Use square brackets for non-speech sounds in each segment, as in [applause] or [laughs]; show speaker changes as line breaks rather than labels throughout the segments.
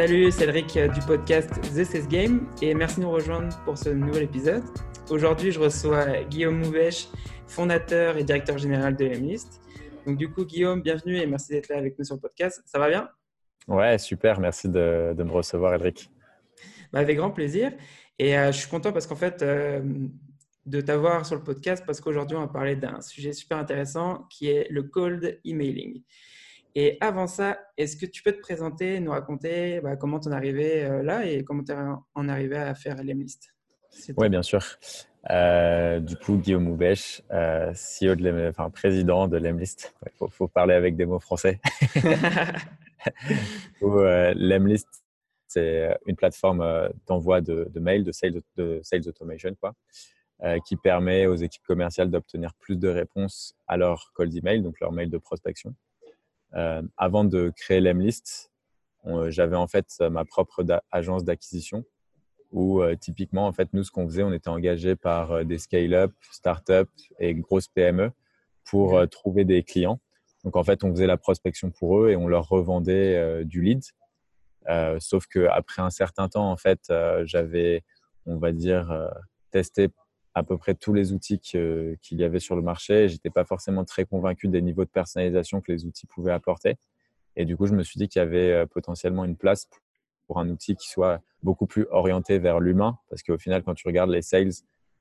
Salut, c'est Elric euh, du podcast The Cess Game et merci de nous rejoindre pour ce nouvel épisode. Aujourd'hui, je reçois Guillaume Mouvèche, fondateur et directeur général de Lemlist. Donc du coup, Guillaume, bienvenue et merci d'être là avec nous sur le podcast. Ça va bien?
Ouais, super. Merci de, me recevoir, Elric.
Bah, avec grand plaisir. Et euh, je suis content parce qu'en fait, euh, de t'avoir sur le podcast parce qu'aujourd'hui, on va parler d'un sujet super intéressant qui est le cold emailing. Et avant ça, est-ce que tu peux te présenter, nous raconter bah, comment tu es arrivé euh, là et comment tu es en arrivé à faire l'Emlist
Oui, bien sûr. Euh, du coup, Guillaume Moubèche, euh, CEO de enfin, président de l'Emlist. Il faut, parler avec des mots français. [laughs] L'Emlist, c'est une plateforme d'envoi de, mails, de sales, de sales automation, quoi, qui permet aux équipes commerciales d'obtenir plus de réponses à leur cold email, donc leur mail de prospection. Euh, avant de créer l'Emlist, j'avais en fait ma propre agence d'acquisition où euh, typiquement, en fait, nous, ce qu'on faisait, on était engagé par euh, des scale-up, start-up et grosses PME pour trouver des clients. Donc, en fait, on faisait la prospection pour eux et on leur revendait du lead. sauf qu'après un certain temps, en fait, j'avais, on va dire, testé à peu près tous les outils qu'il y avait sur le marché. Je n'étais pas forcément très convaincu des niveaux de personnalisation que les outils pouvaient apporter. Et du coup, je me suis dit qu'il y avait euh, potentiellement une place pour un outil qui soit beaucoup plus orienté vers l'humain. Parce qu'au final, quand tu regardes les sales,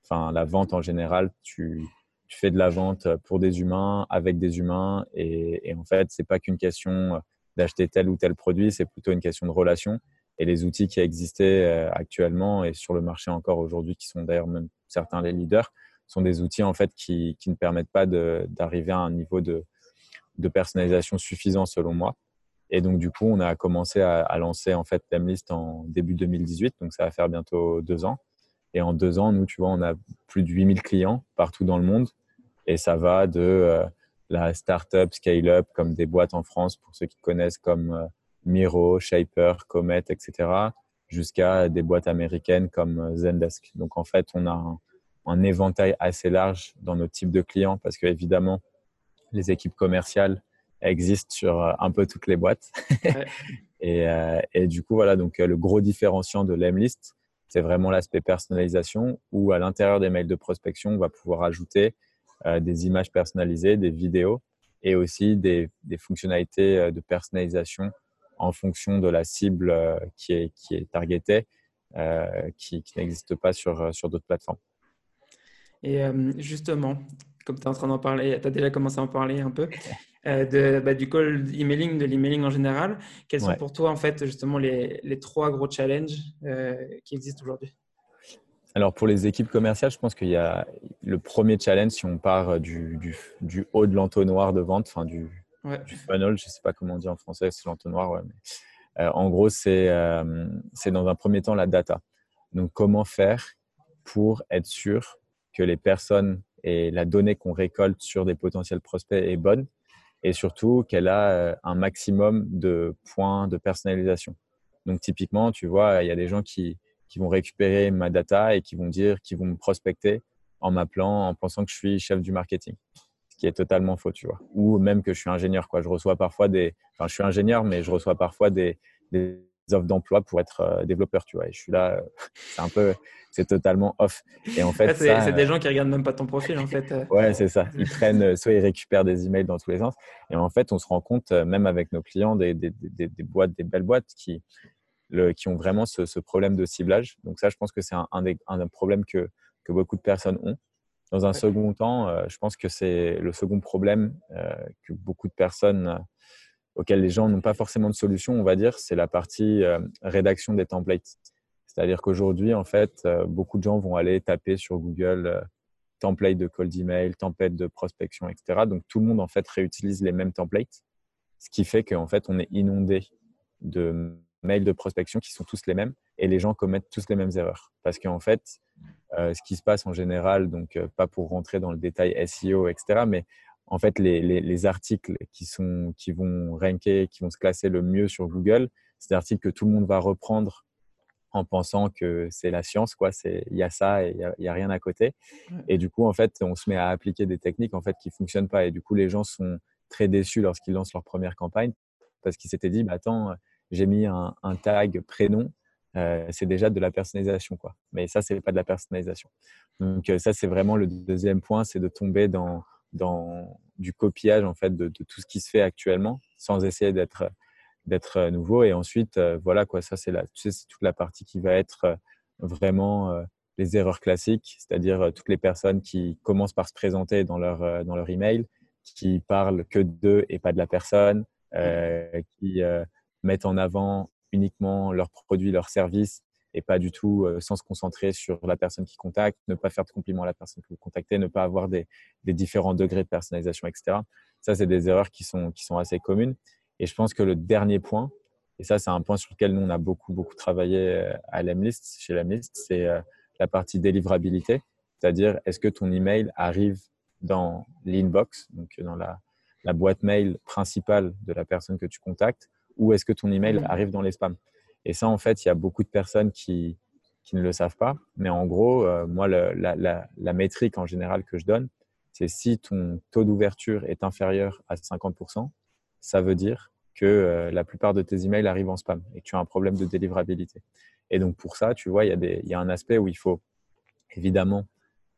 enfin la vente en général, tu, fais de la vente pour des humains, avec des humains. Et, en fait, ce n'est pas qu'une question d'acheter tel ou tel produit, c'est plutôt une question de relation. Et les outils qui existaient euh, actuellement et sur le marché encore aujourd'hui, qui sont d'ailleurs même certains les leaders, sont des outils en fait qui, qui ne permettent pas d'arriver à un niveau de, de, personnalisation suffisant selon moi. Et donc du coup, on a commencé à, lancer en fait Lemlist en début 2018, donc ça va faire bientôt deux ans. Et en deux ans, nous, tu vois, on a plus de 8000 clients partout dans le monde. Et ça va de euh, la startup, scale-up, comme des boîtes en France, pour ceux qui connaissent, comme euh, Miro, Shaper, Comet, etc., jusqu'à des boîtes américaines comme Zendesk. Donc en fait, on a un, éventail assez large dans nos types de clients parce que évidemment, les équipes commerciales existent sur euh, un peu toutes les boîtes. [laughs] Euh, et, du coup, voilà, donc euh, le gros différenciant de l'Emlist, c'est vraiment l'aspect personnalisation où à l'intérieur des mails de prospection, on va pouvoir ajouter des images personnalisées, des vidéos et aussi des, des fonctionnalités de personnalisation en fonction de la cible euh, qui est, qui est targetée, euh, qui, n'existe pas sur, euh, sur d'autres plateformes.
Et justement, comme tu es en train d'en parler, tu as déjà commencé à en parler un peu, [laughs] de, bah, du call emailing, de l'emailing en général. Quels sont pour toi, en fait, justement, les, les trois gros challenges qui existent aujourd'hui?
Alors pour les équipes commerciales, je pense qu'il y a le premier challenge si on part du, du, du haut de l'entonnoir de vente, enfin du, du funnel, je ne sais pas comment on dit en français, c'est l'entonnoir. Mais, euh, en gros, euh, c'est dans un premier temps la data. Donc, comment faire pour être sûr que les personnes et la donnée qu'on récolte sur des potentiels prospects est bonne et surtout qu'elle a euh, un maximum de points de personnalisation. Donc, typiquement, tu vois, il y a des gens qui, qui vont récupérer ma data et qui vont dire, qui vont me prospecter en m'appelant, en pensant que je suis chef du marketing qui est totalement faux, tu vois. Ou même que je suis ingénieur, quoi. Je reçois parfois des, enfin, je suis ingénieur, mais je reçois parfois des, des offres d'emploi pour être euh, développeur, tu vois. Et je suis là, euh, [laughs] c'est un peu, c'est totalement off. Et en fait,
c'est des gens qui regardent même pas ton profil, en fait. Euh.
ouais, c'est ça. Ils prennent, soit ils récupèrent des emails dans tous les sens. Et en fait, on se rend compte, même avec nos clients, des, des, des, des boîtes, des belles boîtes qui, le, qui ont vraiment ce, ce, problème de ciblage. Donc ça, je pense que c'est un, un, des, un problème que, que beaucoup de personnes ont. Dans un second temps, euh, je pense que c'est le second problème euh, que beaucoup de personnes euh, auxquelles les gens n'ont pas forcément de solution, on va dire, c'est la partie rédaction des templates. C'est-à-dire qu'aujourd'hui, en fait, beaucoup de gens vont aller taper sur Google template de cold email, template de prospection, etc. Donc tout le monde en fait réutilise les mêmes templates, ce qui fait qu'en fait on est inondé de mails de prospection qui sont tous les mêmes et les gens commettent tous les mêmes erreurs. Parce qu'en fait, euh, ce qui se passe en général, donc euh, pas pour rentrer dans le détail SEO, etc., mais en fait, les, les, articles qui, sont, qui vont ranker, qui vont se classer le mieux sur Google, c'est des articles que tout le monde va reprendre en pensant que c'est la science, quoi. Il y a ça et il y, a rien à côté. Et du coup, en fait, on se met à appliquer des techniques en fait qui fonctionnent pas. Et du coup, les gens sont très déçus lorsqu'ils lancent leur première campagne parce qu'ils s'étaient dit, bah, attends, j'ai mis un, tag prénom, c'est déjà de la personnalisation. Quoi. Mais ça, c'est pas de la personnalisation. Donc ça, c'est vraiment le deuxième point, c'est de tomber dans, du copiage en fait de, tout ce qui se fait actuellement, sans essayer d'être d'être nouveau. Et ensuite, voilà quoi, ça c'est toute la partie qui va être vraiment les erreurs classiques, c'est-à-dire toutes les personnes qui commencent par se présenter dans leur dans leur email, qui parlent que d'eux et pas de la personne, qui mettent en avant uniquement leurs produits, leurs services et pas du tout sans se concentrer sur la personne qui contacte, ne pas faire de compliments à la personne que vous contactez, ne pas avoir des, différents degrés de personnalisation, etc. Ça, c'est des erreurs qui sont, assez communes. Et je pense que le dernier point, et ça, c'est un point sur lequel nous, on a beaucoup, beaucoup travaillé à Lemlist, chez Lemlist, c'est la partie délivrabilité. C'est-à-dire, est-ce que ton email arrive dans l'inbox, donc dans la, la boîte mail principale de la personne que tu contactes, ou est-ce que ton email mmh. arrive dans les spams Et ça, en fait, il y a beaucoup de personnes qui, qui ne le savent pas. Mais en gros, euh, moi, la, la, métrique en général que je donne, c'est si ton taux d'ouverture est inférieur à 50%, ça veut dire que euh, la plupart de tes emails arrivent en spam et que tu as un problème de délivrabilité. Et donc, pour ça, tu vois, il y a, des, il y a un aspect où il faut évidemment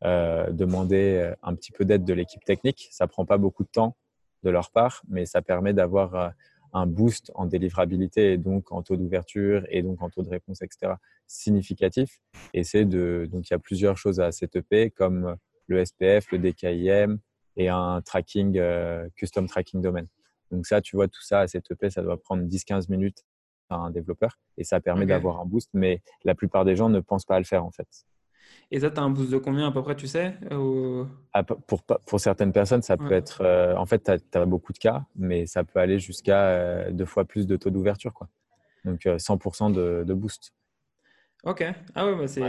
euh, demander un petit peu d'aide de l'équipe technique. Ça prend pas beaucoup de temps de leur part, mais ça permet d'avoir un boost en délivrabilité et donc en taux d'ouverture et donc en taux de réponse, etc. significatif. Et c'est de, donc il y a plusieurs choses à setuper comme le SPF, le DKIM et un tracking, euh, custom tracking domaine. Donc ça, tu vois, tout ça à setuper, ça doit prendre 10-15 minutes à un développeur et ça permet d'avoir un boost, mais la plupart des gens ne pensent pas à le faire en fait.
Et ça, tu as un boost de combien à peu près, tu sais
ah, pour, pour certaines personnes, ça peut être. Euh, en fait, tu as, beaucoup de cas, mais ça peut aller jusqu'à euh, deux fois plus de taux d'ouverture. quoi. Donc 100% euh, de, boost.
Ok. Ah ouais, bah, c'est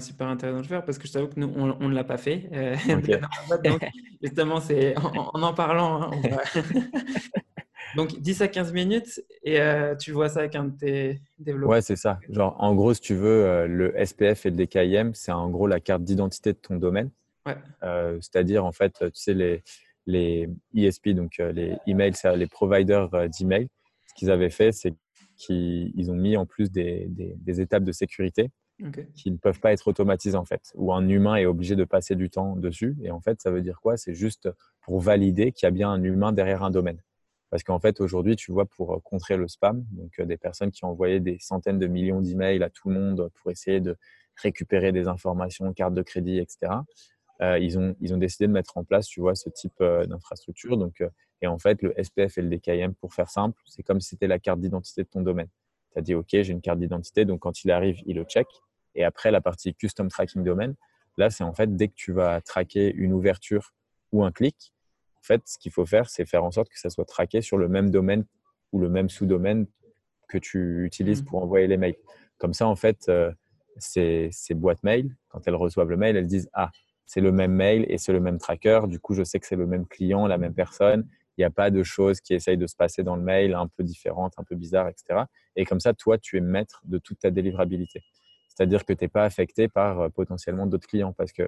super intéressant de faire parce que je t'avoue que nous, on ne l'a pas fait. [laughs] donc, justement, c'est en, en, parlant, hein, [laughs] Donc 10 à 15 minutes et euh, tu vois ça avec un de tes développeurs.
Ouais, c'est ça. Genre, en gros, si tu veux, euh, le SPF et le DKIM, c'est en gros la carte d'identité de ton domaine. Ouais. Euh, c'est-à-dire, en fait, tu sais, les, les ESP, donc les emails, les providers d'email, ce qu'ils avaient fait, c'est qu'ils ont mis en plus des, des, étapes de sécurité qui ne peuvent pas être automatisées en fait, où un humain est obligé de passer du temps dessus. Et en fait, ça veut dire quoi? C'est juste pour valider qu'il y a bien un humain derrière un domaine. Parce qu'en fait, aujourd'hui, tu vois, pour euh, contrer le spam, donc euh, des personnes qui envoyaient des centaines de millions d'emails à tout le monde pour essayer de récupérer des informations, cartes de crédit, etc. Euh, ils, ont, ils ont décidé de mettre en place, tu vois, ce type d'infrastructure. Donc, et en fait, le SPF et le DKIM, pour faire simple, c'est comme si c'était la carte d'identité de ton domaine. Tu as dit, OK, j'ai une carte d'identité, donc quand il arrive, il le check. Et après, la partie Custom Tracking Domain, là, c'est en fait dès que tu vas traquer une ouverture ou un clic, en fait, ce qu'il faut faire, c'est faire en sorte que ça soit traqué sur le même domaine ou le même sous-domaine que tu utilises mmh. pour envoyer les mails. Comme ça, en fait, euh, ces, boîtes mail, quand elles reçoivent le mail, elles disent Ah, c'est le même mail et c'est le même tracker. Du coup, je sais que c'est le même client, la même personne. Il n'y a pas de choses qui essayent de se passer dans le mail un peu différentes, un peu bizarres, etc. Et comme ça, toi, tu es maître de toute ta délivrabilité. C'est-à-dire que tu n'es pas affecté par euh, potentiellement d'autres clients parce que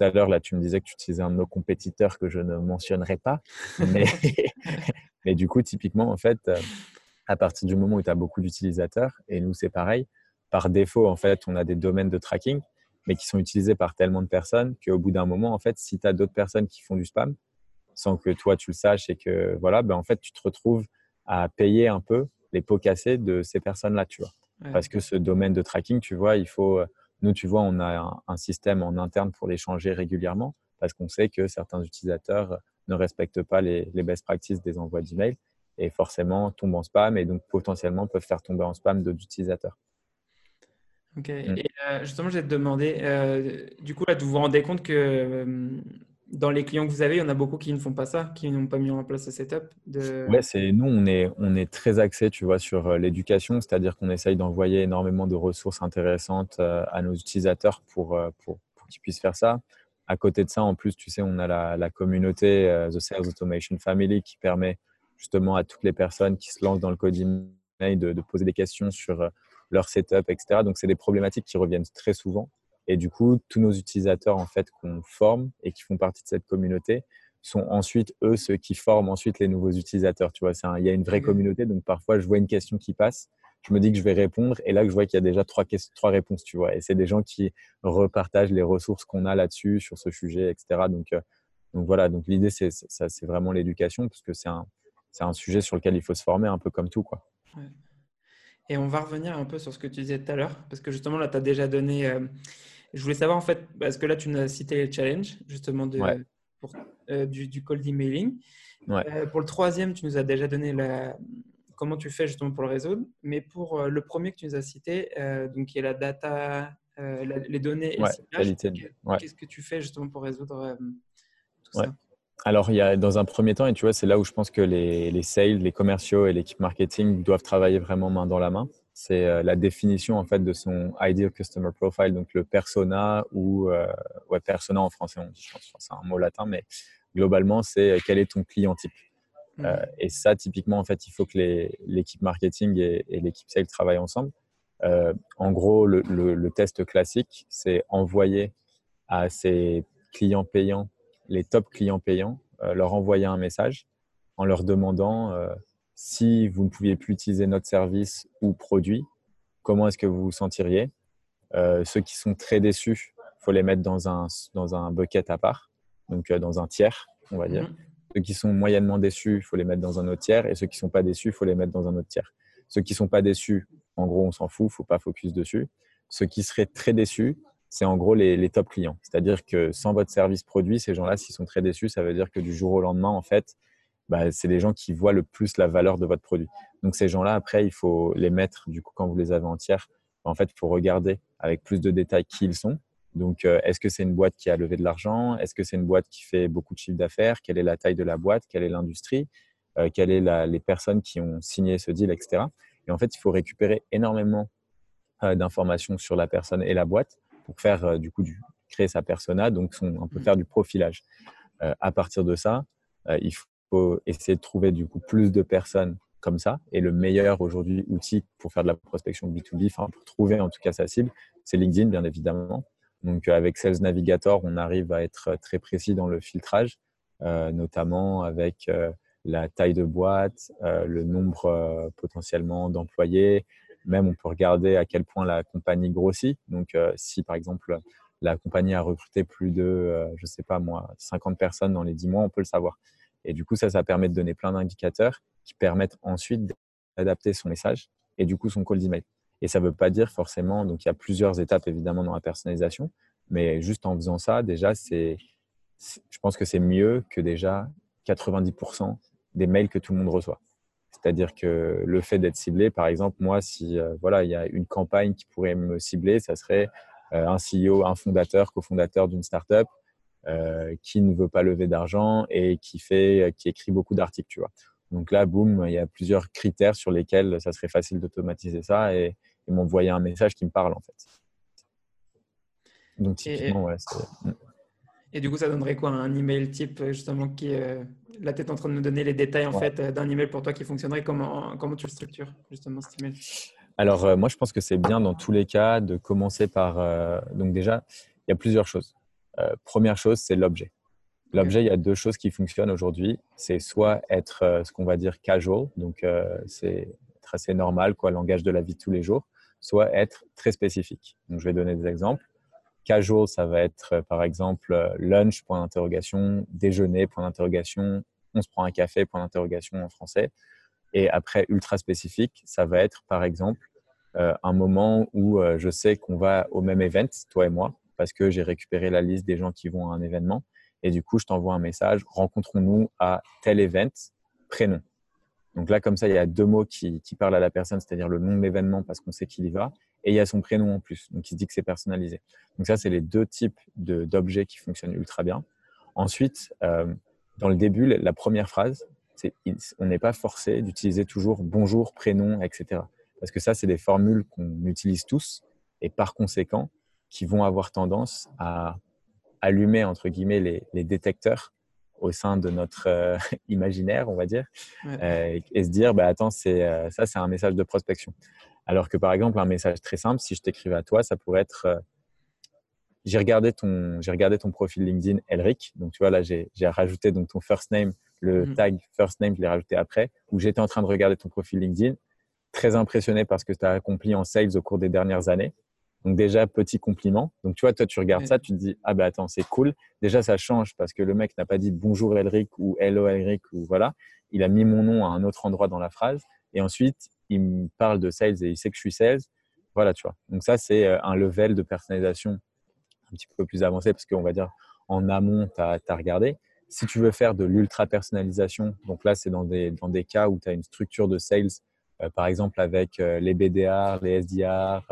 tout à l'heure, là, tu me disais que tu utilisais un de nos compétiteurs que je ne mentionnerai pas. Mais, [laughs] mais du coup, typiquement, en fait, euh, à partir du moment où tu as beaucoup d'utilisateurs, et nous, c'est pareil, par défaut, en fait, on a des domaines de tracking, mais qui sont utilisés par tellement de personnes qu'au bout d'un moment, en fait, si tu as d'autres personnes qui font du spam, sans que toi, tu le saches et que, voilà, ben, en fait, tu te retrouves à payer un peu les pots cassés de ces personnes-là, tu vois. Parce que ce domaine de tracking, tu vois, il faut euh, nous, tu vois, on a un, système en interne pour les changer régulièrement parce qu'on sait que certains utilisateurs ne respectent pas les, best practices des envois d'email et forcément tombent en spam et donc potentiellement peuvent faire tomber en spam d'autres utilisateurs.
Ok. Mm. Et euh, justement, je vais te demander, euh, du coup, là, vous vous rendez compte que euh, dans les clients que vous avez, il y en a beaucoup qui ne font pas ça, qui n'ont pas mis en place ce setup de...
Ouais, c'est nous, on est, on est très axé, tu vois, sur euh, l'éducation, c'est-à-dire qu'on essaye d'envoyer énormément de ressources intéressantes euh, à nos utilisateurs pour, euh, pour, pour qu'ils puissent faire ça. À côté de ça, en plus, tu sais, on a la, communauté The Sales Automation Family qui permet justement à toutes les personnes qui se lancent dans le code de, de poser des questions sur leur setup, etc. Donc, c'est des problématiques qui reviennent très souvent. Et du coup, tous nos utilisateurs en fait qu'on forme et qui font partie de cette communauté sont ensuite eux ceux qui forment ensuite les nouveaux utilisateurs. Tu vois, il y a une vraie communauté. Donc parfois, je vois une question qui passe, je me dis que je vais répondre et là, je vois qu'il y a déjà trois, trois réponses. Tu vois, et c'est des gens qui repartagent les ressources qu'on a là-dessus sur ce sujet, etc. Donc, euh, donc voilà. Donc l'idée, c'est ça, c'est vraiment l'éducation parce que c'est un, c'est un sujet sur lequel il faut se former un peu comme tout, quoi.
Et on va revenir un peu sur ce que tu disais tout à l'heure, parce que justement, là, tu as déjà donné. Euh, je voulais savoir, en fait, parce que là, tu nous as cité les challenges, justement, de, pour, euh, du, du, cold emailing. Euh, pour le troisième, tu nous as déjà donné la, comment tu fais justement pour le résoudre. Mais pour le premier que tu nous as cité, donc qui est la data, les données et le qu'est-ce que tu fais justement pour résoudre tout ça?
Alors, il y a, dans un premier temps, et tu vois, c'est là où je pense que les, les sales, les commerciaux et l'équipe marketing doivent travailler vraiment main dans la main. C'est euh, la définition en fait de son ideal customer profile, donc le persona ou euh, ouais, persona en français, on dit, je pense, c'est un mot latin, mais globalement, c'est euh, quel est ton client type? Mmh. Euh, et ça, typiquement, en fait, il faut que l'équipe marketing et, et l'équipe sales travaillent ensemble. Euh, en gros, le, le, le test classique, c'est envoyer à ses clients payants les top clients payants, leur envoyer un message en leur demandant si vous ne pouviez plus utiliser notre service ou produit, comment est-ce que vous vous sentiriez? Euh, ceux qui sont très déçus, il faut les mettre dans un, dans un bucket à part, donc dans un tiers, on va dire. Mhm. Ceux qui sont moyennement déçus, il faut les mettre dans un autre tiers. Et ceux qui ne sont pas déçus, il faut les mettre dans un autre tiers. Ceux qui ne sont pas déçus, en gros, on s'en fout, il ne faut pas focus dessus. Ceux qui seraient très déçus, c'est en gros les, top clients. C'est-à-dire que sans votre service produit, ces gens-là, s'ils sont très déçus, ça veut dire que du jour au lendemain, en fait, bah, c'est les gens qui voient le plus la valeur de votre produit. Donc ces gens-là, après, il faut les mettre, du coup, quand vous les avez entières, en fait, il faut regarder avec plus de détails qui ils sont. Donc, euh, est-ce que c'est une boîte qui a levé de l'argent? Est-ce que c'est une boîte qui fait beaucoup de chiffre d'affaires? Quelle est la taille de la boîte? Quelle est l'industrie? Euh, Quelles sont les personnes qui ont signé ce deal, etc. Et en fait, il faut récupérer énormément euh, d'informations sur la personne et la boîte pour faire du coup du, créer sa persona, donc on peut mmh. faire du profilage. À partir de ça, il faut essayer de trouver du coup plus de personnes comme ça. Et le meilleur aujourd'hui outil pour faire de la prospection B2B, enfin pour trouver en tout cas sa cible, c'est LinkedIn bien évidemment. Donc avec Sales Navigator, on arrive à être très précis dans le filtrage, notamment avec la taille de boîte, le nombre potentiellement d'employés, même, on peut regarder à quel point la compagnie grossit. Donc, euh, si par exemple la compagnie a recruté plus de, euh, je sais pas moi, 50 personnes dans les 10 mois, on peut le savoir. Et du coup, ça, ça permet de donner plein d'indicateurs qui permettent ensuite d'adapter son message et du coup son call d'email. Et ça ne veut pas dire forcément, donc il y a plusieurs étapes évidemment dans la personnalisation, mais juste en faisant ça, déjà, c'est, je pense que c'est mieux que déjà 90% des mails que tout le monde reçoit. C'est-à-dire que le fait d'être ciblé, par exemple, moi, si euh, voilà, il y a une campagne qui pourrait me cibler, ça serait euh, un CEO, un fondateur, cofondateur d'une startup euh, qui ne veut pas lever d'argent et qui fait, qui écrit beaucoup d'articles, tu vois. Donc là, boum, il y a plusieurs critères sur lesquels ça serait facile d'automatiser ça et, m'envoyer un message qui me parle en fait.
Donc typiquement, ouais. Et du coup, ça donnerait quoi Un email type, euh, justement, qui euh, la tête en train de nous donner les détails en fait euh, d'un email pour toi qui fonctionnerait? Comment, comment tu le structures, justement, cet email?
Alors, moi, je pense que c'est bien dans tous les cas de commencer par. donc, déjà, il y a plusieurs choses. Première chose, c'est l'objet. L'objet, il y a deux choses qui fonctionnent aujourd'hui. C'est soit être ce qu'on va dire casual, donc c'est être assez normal, quoi, langage de la vie de tous les jours, soit être très spécifique. Donc, je vais donner des exemples. Casual, ça va être euh, par exemple euh, lunch, point d'interrogation, déjeuner, point d'interrogation, on se prend un café, point d'interrogation en français. Et après, ultra spécifique, ça va être par exemple euh, un moment où je sais qu'on va au même event, toi et moi, parce que j'ai récupéré la liste des gens qui vont à un événement. Et du coup, je t'envoie un message, rencontrons-nous à tel event, prénom. Donc là, comme ça, il y a deux mots qui, parlent à la personne, c'est-à-dire le nom de l'événement parce qu'on sait qu'il y va, et il y a son prénom en plus. Donc il se dit que c'est personnalisé. Donc ça, c'est les deux types d'objets qui fonctionnent ultra bien. Ensuite, euh, dans le début, la première phrase, on n'est pas forcé d'utiliser toujours bonjour, prénom, etc. Parce que ça, c'est des formules qu'on utilise tous et par conséquent, qui vont avoir tendance à allumer, entre guillemets, les, les détecteurs au sein de notre euh, [laughs] imaginaire, on va dire, euh, et se dire, bah, attends, c'est, euh, ça, c'est un message de prospection. Alors que par exemple, un message très simple, si je t'écrivais à toi, ça pourrait être j'ai regardé ton, j'ai regardé ton profil LinkedIn, Elric. Donc, tu vois, là, j'ai, rajouté donc ton first name, le mhm. tag first name, je l'ai rajouté après, où j'étais en train de regarder ton profil LinkedIn. Très impressionné parce que tu as accompli en sales au cours des dernières années. Donc déjà, petit compliment. Donc tu vois, toi, tu regardes ça, tu te dis, ah ben attends, c'est cool. Déjà, ça change parce que le mec n'a pas dit bonjour Elric ou hello Elric ou voilà. Il a mis mon nom à un autre endroit dans la phrase. Et ensuite, il me parle de sales et il sait que je suis sales. Voilà, tu vois. Donc ça, c'est euh, un level de personnalisation un petit peu plus avancé parce qu'on va dire en amont, tu as, regardé. Si tu veux faire de l'ultra personnalisation, donc là, c'est dans des, dans des cas où tu as une structure de sales, par exemple avec euh, les BDR, les SDR,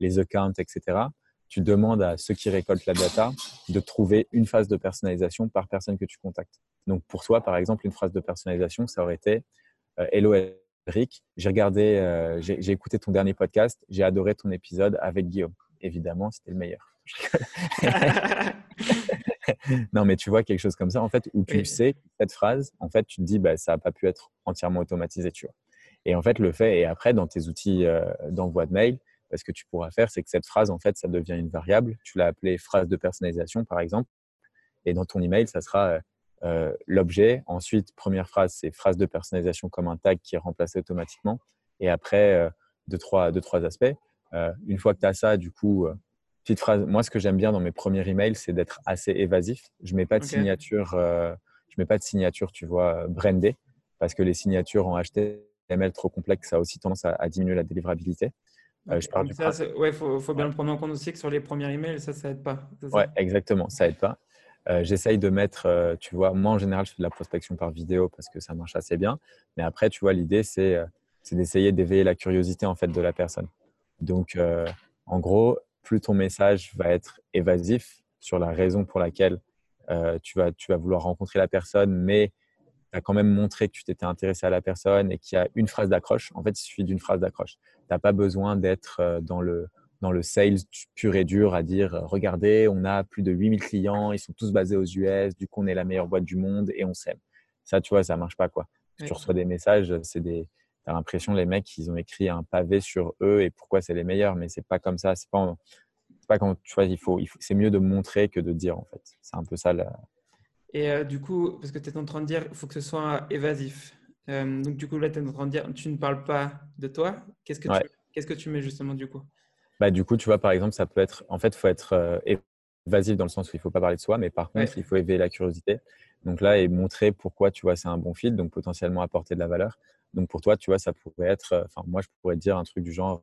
les accounts, etc. Tu demandes à ceux qui récoltent la data de trouver une phase de personnalisation par personne que tu contactes. Donc pour toi, par exemple, une phrase de personnalisation, ça aurait été Hello Rick, j'ai regardé, euh, j'ai écouté ton dernier podcast, j'ai adoré ton épisode avec Guillaume. Évidemment, c'était le meilleur. [laughs] non, mais tu vois quelque chose comme ça, en fait, où tu sais cette phrase, en fait, tu te dis, bah, ça n'a pas pu être entièrement automatisé, tu vois. Et en fait, le fait, et après, dans tes outils euh, d'envoi de mail, ce que tu pourras faire, c'est que cette phrase, en fait, ça devient une variable. Tu l'as appelée phrase de personnalisation, par exemple. Et dans ton email, ça sera euh, euh, l'objet. Ensuite, première phrase, c'est phrase de personnalisation comme un tag qui est remplacé automatiquement. Et après, euh, deux, trois, deux, trois aspects. Euh, une fois que tu as ça, du coup, petite phrase. Moi, ce que j'aime bien dans mes premiers emails, c'est d'être assez évasif. Je mets pas de signature, je mets pas de signature, tu vois, brandée, parce que les signatures en HTML trop complexes, ça a aussi tendance à, diminuer la délivrabilité.
je parle ouais, faut, faut, bien le prendre en compte aussi que sur les premiers emails, ça, ça aide pas.
Ouais, exactement, ça aide pas. Euh, j'essaye de mettre, euh, tu vois, moi en général, je fais de la prospection par vidéo parce que ça marche assez bien. Mais après, tu vois, l'idée, c'est euh, d'essayer d'éveiller la curiosité en fait de la personne. Donc, en gros, plus ton message va être évasif sur la raison pour laquelle tu, vas, tu vas vouloir rencontrer la personne, mais tu as quand même montré que tu t'étais intéressé à la personne et qu'il y a une phrase d'accroche. En fait, il suffit d'une phrase d'accroche. Tu n'as pas besoin d'être dans le dans le sales pur et dur à dire euh, regardez, on a plus de 8000 clients, ils sont tous basés aux US, du coup on est la meilleure boîte du monde et on s'aime. Ça, tu vois, ça marche pas quoi. tu reçois des messages, c'est des as l'impression les mecs ils ont écrit un pavé sur eux et pourquoi c'est les meilleurs, mais c'est pas comme ça. C'est pas, pas quand tu vois, il faut, il faut c'est mieux de montrer que de dire en fait. C'est un peu ça. Là.
Et euh, du coup, parce que tu es en train de dire, il faut que ce soit évasif. Euh, donc du coup là, tu es en train de dire, tu ne parles pas de toi. Qu'est-ce que tu, qu'est-ce que tu mets justement du coup?
Bah, du coup, tu vois, par exemple, ça peut être. En fait, il faut être euh, évasif dans le sens où il ne faut pas parler de soi, mais par contre, il faut éveiller la curiosité. Donc là, et montrer pourquoi, tu vois, c'est un bon fil, donc potentiellement apporter de la valeur. Donc pour toi, tu vois, ça pourrait être. Enfin, moi, je pourrais dire un truc du genre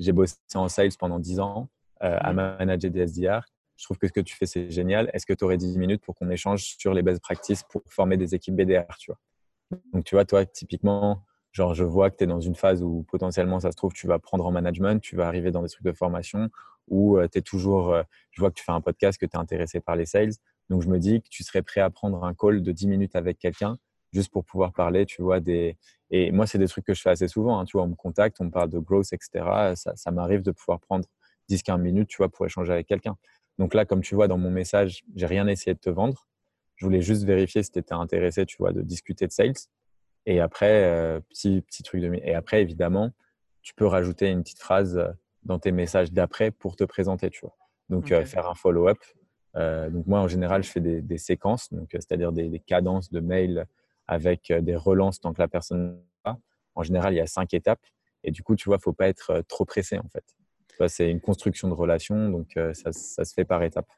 j'ai bossé en sales pendant 10 ans, à mmh. manager des SDR. Je trouve que ce que tu fais, c'est génial. Est-ce que tu aurais 10 minutes pour qu'on échange sur les best practices pour former des équipes BDR, tu vois? Donc, tu vois, toi, typiquement, Genre, je vois que tu es dans une phase où potentiellement, ça se trouve, tu vas prendre en management, tu vas arriver dans des trucs de formation, ou euh, tu es toujours, euh, je vois que tu fais un podcast, que tu es intéressé par les sales. Donc, je me dis que tu serais prêt à prendre un call de 10 minutes avec quelqu'un juste pour pouvoir parler, tu vois, des... Et moi, c'est des trucs que je fais assez souvent, hein, tu vois, on me contacte, on me parle de growth, etc. Ça, ça m'arrive de pouvoir prendre 10-15 minutes, tu vois, pour échanger avec quelqu'un. Donc là, comme tu vois dans mon message, j'ai rien essayé de te vendre. Je voulais juste vérifier si tu étais intéressé, tu vois, de discuter de sales. Et après, euh, petit, petit truc de. Et après, évidemment, tu peux rajouter une petite phrase euh, dans tes messages d'après pour te présenter, tu vois. Donc, euh, faire un follow-up. donc, moi, en général, je fais des, des séquences, donc c'est-à-dire des, des, cadences de mails avec des relances tant que la personne pas. En général, il y a cinq étapes. Et du coup, tu vois, il ne faut pas être trop pressé, en fait. C'est une construction de relation, donc ça, ça, se fait par étapes.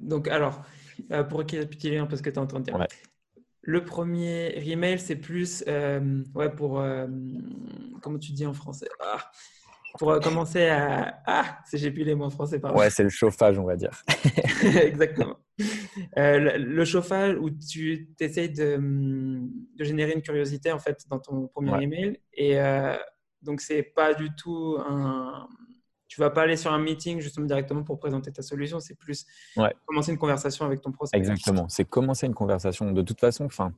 Donc alors, pour récapituler parce que tu es en train de dire, le premier email, c'est plus euh, ouais, pour, euh, comment tu dis en français? Ah, Pour euh, commencer à... Ah, j'ai plus les mots en français, pardon.
Ouais, c'est le chauffage, on va dire. [laughs]
Exactement. le, chauffage où tu essayes de, de, générer une curiosité, en fait, dans ton premier email. Et donc, c'est pas du tout un tu vas pas aller sur un meeting justement directement pour présenter ta solution. C'est plus commencer une conversation avec ton prospect.
Exactement. C'est commencer une conversation. De toute façon, enfin,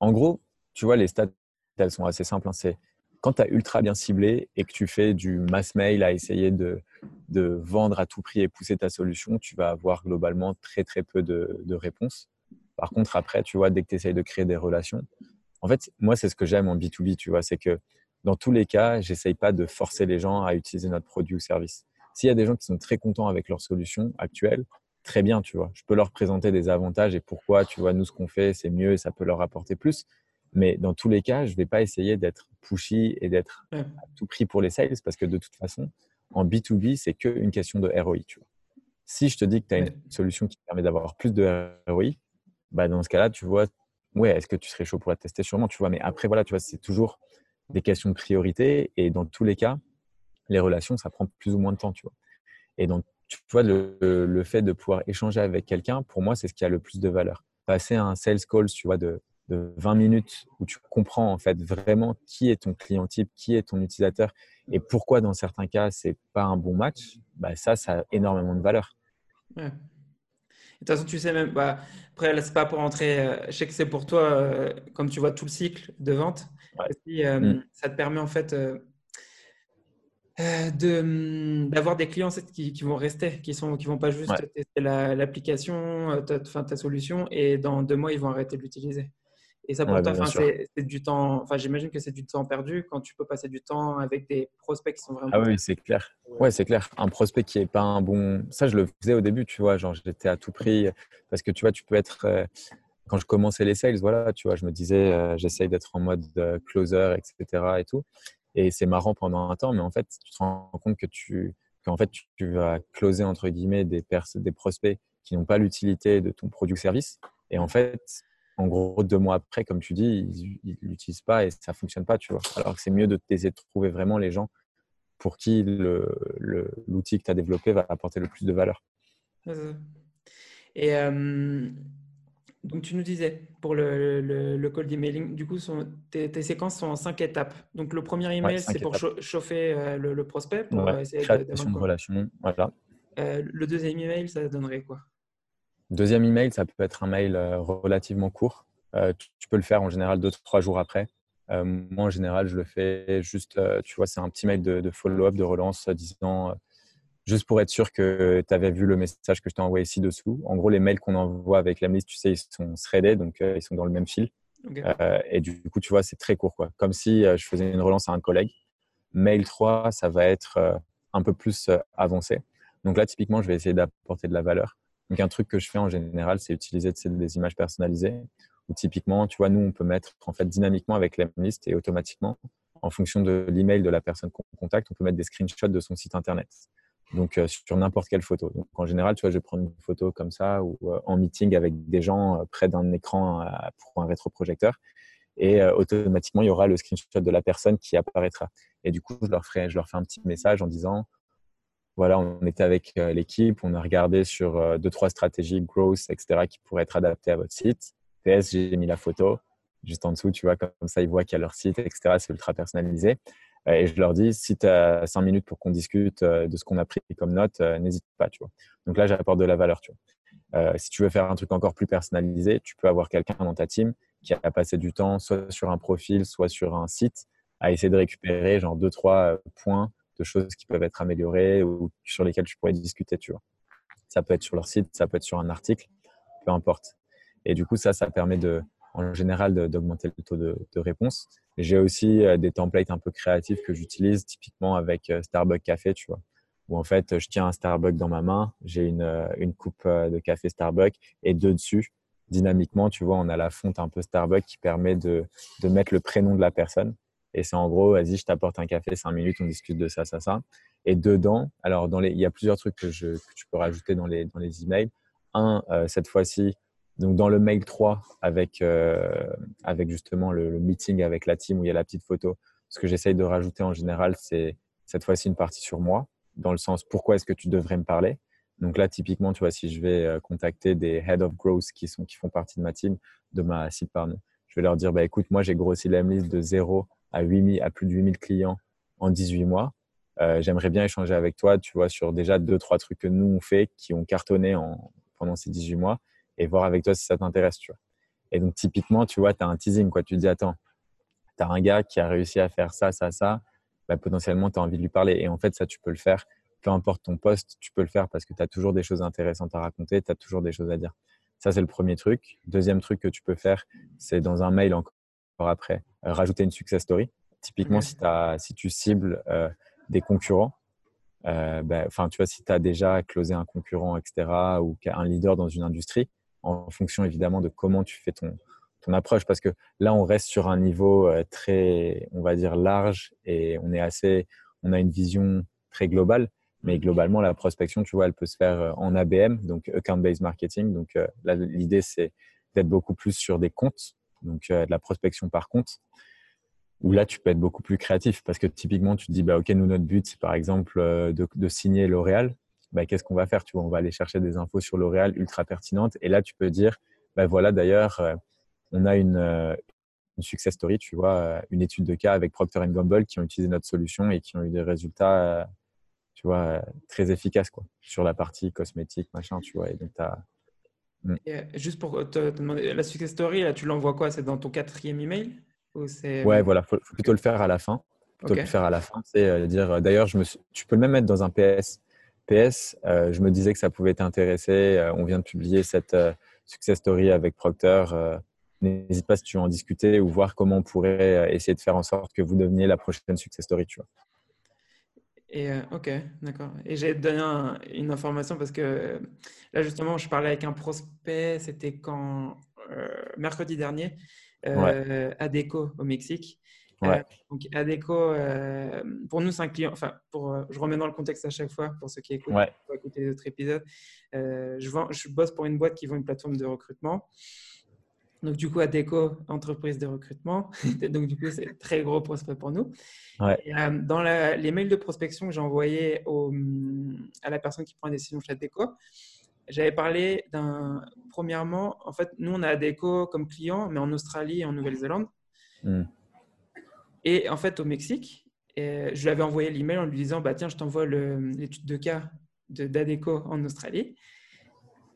en gros, tu vois, les stats, elles sont assez simples. Hein. C'est quand tu as ultra bien ciblé et que tu fais du mass mail à essayer de, de, vendre à tout prix et pousser ta solution, tu vas avoir globalement très, très peu de, de réponses. Par contre, après, tu vois, dès que tu essayes de créer des relations, en fait, moi, c'est ce que j'aime en B2B, tu vois, c'est que dans tous les cas, j'essaye pas de forcer les gens à utiliser notre produit ou service. S'il y a des gens qui sont très contents avec leur solution actuelle, très bien, tu vois. Je peux leur présenter des avantages et pourquoi, tu vois, nous, ce qu'on fait, c'est mieux et ça peut leur apporter plus. Mais dans tous les cas, je ne vais pas essayer d'être pushy et d'être à tout prix pour les sales parce que de toute façon, en B2B, c'est qu'une question de ROI, tu vois. Si je te dis que tu as une solution qui permet d'avoir plus de ROI, bah dans ce cas-là, tu vois, ouais, est-ce que tu serais chaud pour la tester? Sûrement, tu vois. Mais après, voilà, tu vois, c'est toujours des questions de priorité. Et dans tous les cas, les relations, ça prend plus ou moins de temps, tu vois. Et donc, tu vois, le, fait de pouvoir échanger avec quelqu'un, pour moi, c'est ce qui a le plus de valeur. Passer un sales call, tu vois, de, de 20 minutes où tu comprends en fait vraiment qui est ton client type, qui est ton utilisateur et pourquoi dans certains cas c'est pas un bon match, bah, ça, ça a énormément de valeur.
De toute façon, tu sais même, bah, après, là, c'est pas pour entrer, euh, je sais que c'est pour toi, euh, comme tu vois tout le cycle de vente, euh, mm. ça te permet en fait de, d'avoir des clients qui, qui, vont rester, qui ne qui vont pas juste tester l'application, ta, ta solution, et dans deux mois, ils vont arrêter de l'utiliser. Et ça, pour toi, c'est du temps. Enfin, j'imagine que c'est du temps perdu quand tu peux passer du temps avec des prospects qui sont vraiment.
Ah oui, c'est clair. Ouais, c'est clair. Un prospect qui est pas un bon. Ça, je le faisais au début, tu vois. Genre, j'étais à tout prix parce que tu vois, tu peux être. Euh, quand je commençais les sales, voilà, tu vois, je me disais, euh, j'essaye d'être en mode euh, closer, etc. et tout. Et c'est marrant pendant un temps, mais en fait, tu te rends compte que tu, qu'en fait, tu vas closer entre guillemets des, des prospects qui n'ont pas l'utilité de ton produit ou service. Et en fait, en gros, deux mois après, comme tu dis, ils ne l'utilisent pas et ça ne fonctionne pas, tu vois. Alors que c'est mieux de d'essayer de trouver vraiment les gens pour qui l'outil que tu as développé va apporter le plus de valeur.
Et euh, donc, tu nous disais, pour le, le, call d'emailing, du coup, tes, séquences sont en cinq étapes. Donc, le premier email, c'est pour chauffer euh, le, prospect, pour
essayer création de, relation. Voilà.
Euh, le deuxième email, ça donnerait quoi?
Deuxième email, ça peut être un mail euh, relativement court. Euh, tu peux le faire en général deux, trois jours après. Euh, moi, en général, je le fais juste, tu vois, c'est un petit mail de, follow-up, de relance, disant, juste pour être sûr que tu avais vu le message que je t'ai envoyé ci-dessous. En gros, les mails qu'on envoie avec la liste, tu sais, ils sont threadés, donc ils sont dans le même fil. et du coup, tu vois, c'est très court, quoi. Comme si je faisais une relance à un collègue. Mail 3, ça va être un peu plus avancé. Donc là, typiquement, je vais essayer d'apporter de la valeur. Un truc que je fais en général, c'est utiliser des images personnalisées. Ou typiquement, tu vois, nous, on peut mettre en fait dynamiquement avec liste et automatiquement, en fonction de l'email de la personne qu'on contacte, on peut mettre des screenshots de son site internet. Donc, euh, sur n'importe quelle photo. Donc, en général, tu vois, je prendre une photo comme ça ou euh, en meeting avec des gens euh, près d'un écran pour un rétroprojecteur. Et automatiquement, il y aura le screenshot de la personne qui apparaîtra. Et du coup, je leur fais un petit message en disant voilà, on était avec euh, l'équipe, on a regardé sur euh, deux, trois stratégies growth, etc., qui pourraient être adaptées à votre site. PS, j'ai mis la photo juste en dessous, tu vois, comme ça, ils voient qu'il y a leur site, etc. C'est ultra personnalisé. Euh, et je leur dis, si tu as cinq minutes pour qu'on discute de ce qu'on a pris comme note, n'hésite pas, tu vois. Donc là, j'apporte de la valeur, tu vois. si tu veux faire un truc encore plus personnalisé, tu peux avoir quelqu'un dans ta team qui a passé du temps soit sur un profil, soit sur un site, à essayer de récupérer genre deux, trois points de choses qui peuvent être améliorées ou sur lesquelles tu pourrais discuter, tu vois. Ça peut être sur leur site, ça peut être sur un article, peu importe. Et du coup, ça, ça permet de, en général d'augmenter le taux de, réponse. J'ai aussi euh, des templates un peu créatifs que j'utilise, typiquement avec euh, Starbucks Café, tu vois, où en fait, je tiens un Starbucks dans ma main, j'ai une, euh, une coupe de café Starbucks et deux dessus, dynamiquement, tu vois, on a la fonte un peu Starbucks qui permet de, de mettre le prénom de la personne et c'est en gros, vas-y, je t'apporte un café, cinq minutes, on discute de ça, ça, ça. Et dedans, alors dans les, il y a plusieurs trucs que, je, que tu peux rajouter dans les, dans les emails. Un, euh, cette fois-ci, donc dans le mail 3 avec, euh, avec justement le, meeting avec la team où il y a la petite photo, ce que j'essaye de rajouter en général, c'est cette fois-ci une partie sur moi, dans le sens pourquoi est-ce que tu devrais me parler? Donc là, typiquement, tu vois, si je vais euh, contacter des head of growth qui, sont, qui font partie de ma team, de ma site, pardon, je vais leur dire, bah, écoute, moi, j'ai grossi la liste de 0 à, 8 à plus de 8000 clients en 18 mois. Euh, j'aimerais bien échanger avec toi, tu vois, sur déjà deux, trois trucs que nous on fait qui ont cartonné en, pendant ces 18 mois et voir avec toi si ça t'intéresse, tu vois. Et donc, typiquement, tu vois, tu as un teasing, quoi. Tu te dis, attends, tu as un gars qui a réussi à faire ça, ça, ça, bah, potentiellement, tu as envie de lui parler. Et en fait, ça, tu peux le faire. Peu importe ton poste, tu peux le faire parce que tu as toujours des choses intéressantes à raconter, tu as toujours des choses à dire. Ça, c'est le premier truc. Deuxième truc que tu peux faire, c'est dans un mail encore après, rajouter une success story. Typiquement, si, as, si tu cibles euh, des concurrents, ben, enfin, tu vois, si tu as déjà closé un concurrent, etc., ou un leader dans une industrie, en fonction évidemment de comment tu fais ton, ton approche, parce que là, on reste sur un niveau très, on va dire, large et on est assez, on a une vision très globale. Mais globalement, la prospection, tu vois, elle peut se faire en ABM, donc account-based marketing. Donc l'idée, c'est d'être beaucoup plus sur des comptes, donc de la prospection par compte, où là, tu peux être beaucoup plus créatif parce que typiquement, tu te dis, bah, OK, nous, notre but, c'est par exemple de, de signer L'Oréal. Bah, Qu'est-ce qu'on va faire tu vois, On va aller chercher des infos sur L'Oréal ultra pertinentes. Et là, tu peux dire, bah, voilà, d'ailleurs, on a une, une, success story, tu vois, une étude de cas avec Procter Gamble qui ont utilisé notre solution et qui ont eu des résultats tu vois, très efficace quoi, sur la partie cosmétique, machin, tu vois. Et donc, as...
Mm. Euh, juste pour te, demander, la success story, là, tu l'envoies quoi? C'est dans ton quatrième email?
Ou Ouais, voilà, faut, faut plutôt le faire à la fin. Plutôt le faire à la fin, c'est euh, dire. Euh, d'ailleurs, je me tu peux le même mettre dans un PS. PS, je me disais que ça pouvait t'intéresser. on vient de publier cette success story avec Procter. N'hésite pas si tu veux en discuter ou voir comment on pourrait essayer de faire en sorte que vous deveniez la prochaine success story, tu vois.
Et euh, ok, d'accord. Et j'ai donné une information parce que là justement, je parlais avec un prospect, c'était quand euh, mercredi dernier, euh, Adeco au Mexique. donc Adeco, pour nous c'est un client. Enfin, pour, je remets dans le contexte à chaque fois pour ceux qui écoutent, pour écouter les autres épisodes. je, vends, je bosse pour une boîte qui vend une plateforme de recrutement. Donc, du coup, Adeco, entreprise de recrutement. [laughs] Donc, du coup, c'est un très gros prospect pour nous. Euh, dans les mails de prospection que j'ai envoyés à la personne qui prend une décision chez Adeco, j'avais parlé d'un. Premièrement, en fait, nous, on a Adeco comme client, mais en Australie et en Nouvelle-Zélande. Hmm. Et en fait, au Mexique, je lui avais envoyé l'email en lui disant bah, Tiens, je t'envoie l'étude de cas d'Adeco en Australie.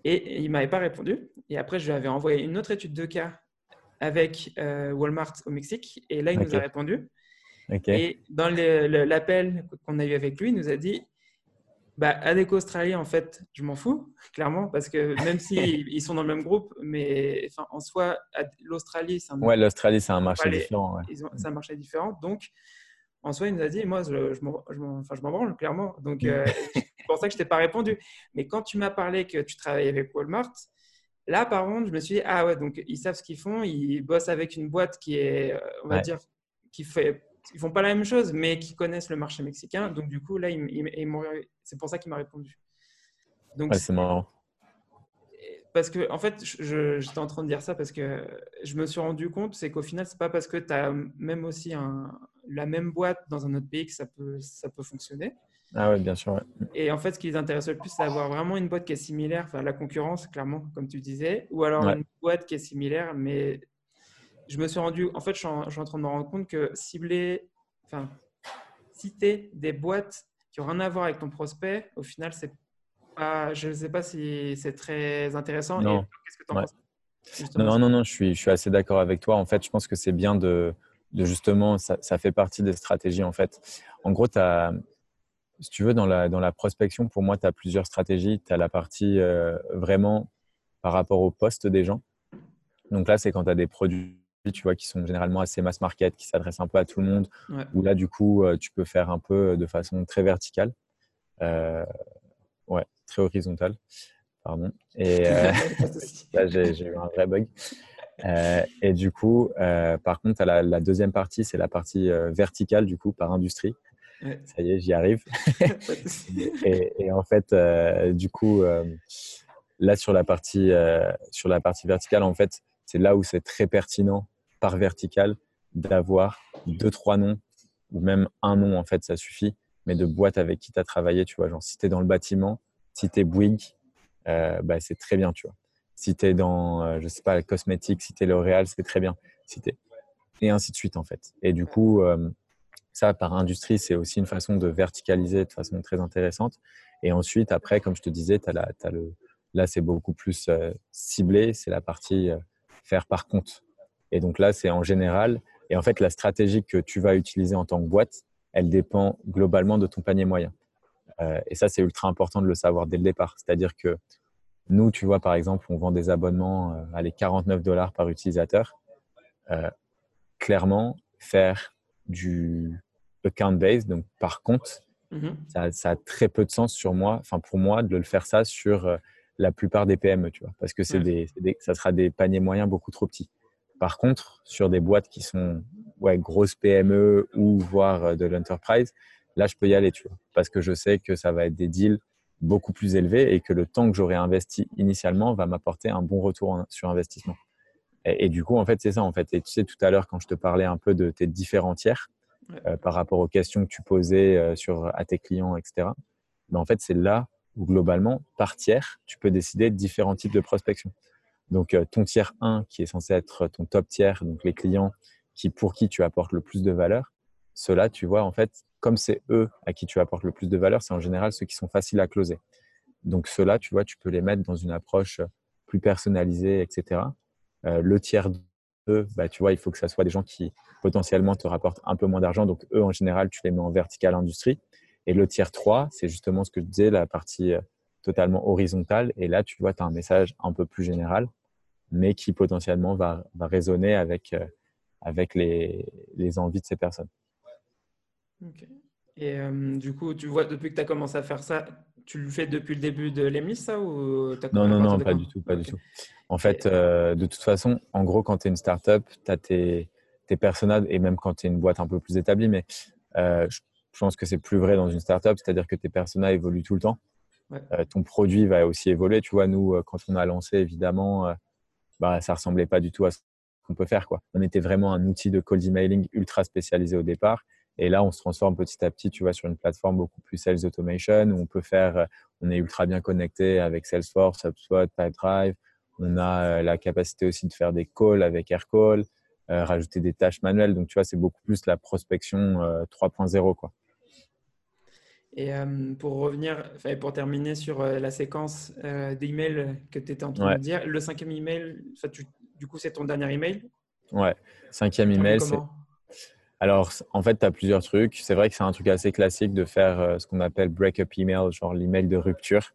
Et il ne m'avait pas répondu. Et après, je lui avais envoyé une autre étude de cas avec euh, Walmart au Mexique. Et là, il nous a répondu. Et dans l'appel qu'on a eu avec lui, il nous a dit bah, Adeco Australie, en fait, je m'en fous, clairement, parce que même s'ils [laughs] ils sont dans le même groupe, mais enfin, en soi, l'Australie, c'est un,
ouais, l'Australie, c'est un marché différent.
C'est un marché différent. Donc, en soi, il nous a dit moi, je, je m'en branle, clairement. Donc, euh, [laughs] c'est pour ça que je t'ai pas répondu. Mais quand tu m'as parlé que tu travaillais avec Walmart, là, par contre, je me suis dit, ah ouais, donc ils savent ce qu'ils font. Ils bossent avec une boîte qui est, euh, on va dire, qui fait, ils font pas la même chose, mais qui connaissent le marché mexicain. Donc, du coup, là, c'est pour ça qu'il m'a répondu.
Donc, c'est marrant.
Parce que, en fait, j'étais en train de dire ça parce que je me suis rendu compte, c'est qu'au final, c'est pas parce que tu as même aussi un, la même boîte dans un autre pays que ça peut, ça peut fonctionner.
Ah oui, bien sûr.
Et en fait, ce qui les intéresse le plus, c'est d'avoir vraiment une boîte qui est similaire, enfin la concurrence, clairement, comme tu disais, ou alors une boîte qui est similaire, mais je me suis rendu, en fait, je suis en, train de me rendre compte que cibler, enfin, citer des boîtes qui n'ont rien à voir avec ton prospect, au final, c'est pas, je ne sais pas si c'est très intéressant.
Non. Qu'est-ce que tu en penses non, non, non, je suis, je suis assez d'accord avec toi. En fait, je pense que c'est bien de, de justement, ça, ça, fait partie des stratégies en fait. En gros, tu as, si tu veux, dans la, dans la prospection, pour moi, tu as plusieurs stratégies. Tu as la partie euh, vraiment par rapport au poste des gens. Donc là, c'est quand tu as des produits tu vois, qui sont généralement assez mass market, qui s'adressent un peu à tout le monde, ouais. où là, du coup, euh, tu peux faire un peu de façon très verticale. Euh, ouais, très horizontale. Pardon. Et [laughs] [laughs] là, j'ai eu un vrai bug. et du coup, par contre, la, la, deuxième partie, c'est la partie verticale, du coup, par industrie. Ça y est, j'y arrive. [laughs] et, en fait, euh, du coup, euh, là sur la partie euh, sur la partie verticale, en fait, c'est là où c'est très pertinent par verticale d'avoir deux trois noms ou même un nom en fait, ça suffit, mais de boîtes avec qui tu as travaillé, tu vois, genre si tu es dans le bâtiment, si tu es Bouygues, bah, c'est très bien, tu vois. Si tu es dans, je sais pas, la cosmétique, si tu es L'Oréal, c'est très bien. Si et ainsi de suite en fait. Et du coup, ça, par industrie, c'est aussi une façon de verticaliser de façon très intéressante. Et ensuite, après, comme je te disais, as la, as le, là, c'est beaucoup plus euh, ciblé. C'est la partie euh, faire par compte. Et donc là, c'est en général. Et en fait, la stratégie que tu vas utiliser en tant que boîte, elle dépend globalement de ton panier moyen. Euh, et ça, c'est ultra important de le savoir dès le départ. C'est-à-dire que nous, tu vois, par exemple, on vend des abonnements à les 49 dollars par utilisateur. clairement, faire du account base, donc par compte,
Mhm.
Ça, a très peu de sens sur moi, enfin pour moi, de le faire ça sur euh, la plupart des PME, tu vois, parce que c'est des, ça sera des paniers moyens beaucoup trop petits. Par contre, sur des boîtes qui sont ouais, grosses PME ou voire euh, de l'enterprise, là, je peux y aller, tu vois, parce que je sais que ça va être des deals beaucoup plus élevés et que le temps que j'aurais investi initialement va m'apporter un bon retour sur investissement. Et, du coup, en fait, c'est ça, en fait. Et tu sais, tout à l'heure, quand je te parlais un peu de tes différents tiers, euh, par rapport aux questions que tu posais euh, sur, à tes clients, etc., ben, en fait, c'est là où, globalement, par tiers, tu peux décider de différents types de prospection. Donc, euh, ton tiers 1, qui est censé être ton top tiers, donc les clients qui, pour qui tu apportes le plus de valeur, ceux-là, tu vois, en fait, comme c'est eux à qui tu apportes le plus de valeur, c'est en général ceux qui sont faciles à closer. Donc, ceux-là, tu vois, tu peux les mettre dans une approche plus personnalisée, etc. Le tiers 2, bah, tu vois, il faut que ça soit des gens qui potentiellement te rapportent un peu moins d'argent. Donc, eux, en général, tu les mets en vertical industrie. Et le tiers 3, c'est justement ce que je disais, la partie euh, totalement horizontale. Et là, tu vois, tu as un message un peu plus général, mais qui potentiellement va, va résonner avec, euh, avec les, les, envies de ces personnes.
Ok. Et du coup, tu vois, depuis que tu as commencé à faire ça, tu le fais depuis le début de l'EMIS, ça ou
as Non, non, non, pas du tout, pas du tout. En fait, euh, de toute façon, en gros, quand tu es une startup, tu as tes, tes personas, et même quand tu es une boîte un peu plus établie, mais euh, je, pense que c'est plus vrai dans une startup, c'est-à-dire que tes personas évoluent tout le temps. Euh, ton produit va aussi évoluer. Tu vois, nous, quand on a lancé, évidemment, bah, ça ressemblait pas du tout à ce qu'on peut faire. Quoi. On était vraiment un outil de cold emailing ultra spécialisé au départ. Et là, on se transforme petit à petit, tu vois, sur une plateforme beaucoup plus sales automation où on peut faire, on est ultra bien connecté avec Salesforce, HubSpot, Pipedrive. On a la capacité aussi de faire des calls avec Aircall, euh, rajouter des tâches manuelles. Donc, tu vois, c'est beaucoup plus la prospection 3.0, quoi.
Et pour revenir, pour terminer sur la séquence d'emails que tu étais en train de dire, le cinquième email, du coup, c'est ton dernier email?
Ouais, cinquième email, c'est alors, en fait, tu as plusieurs trucs. C'est vrai que c'est un truc assez classique de faire euh, ce qu'on appelle break-up email, genre l'email de rupture.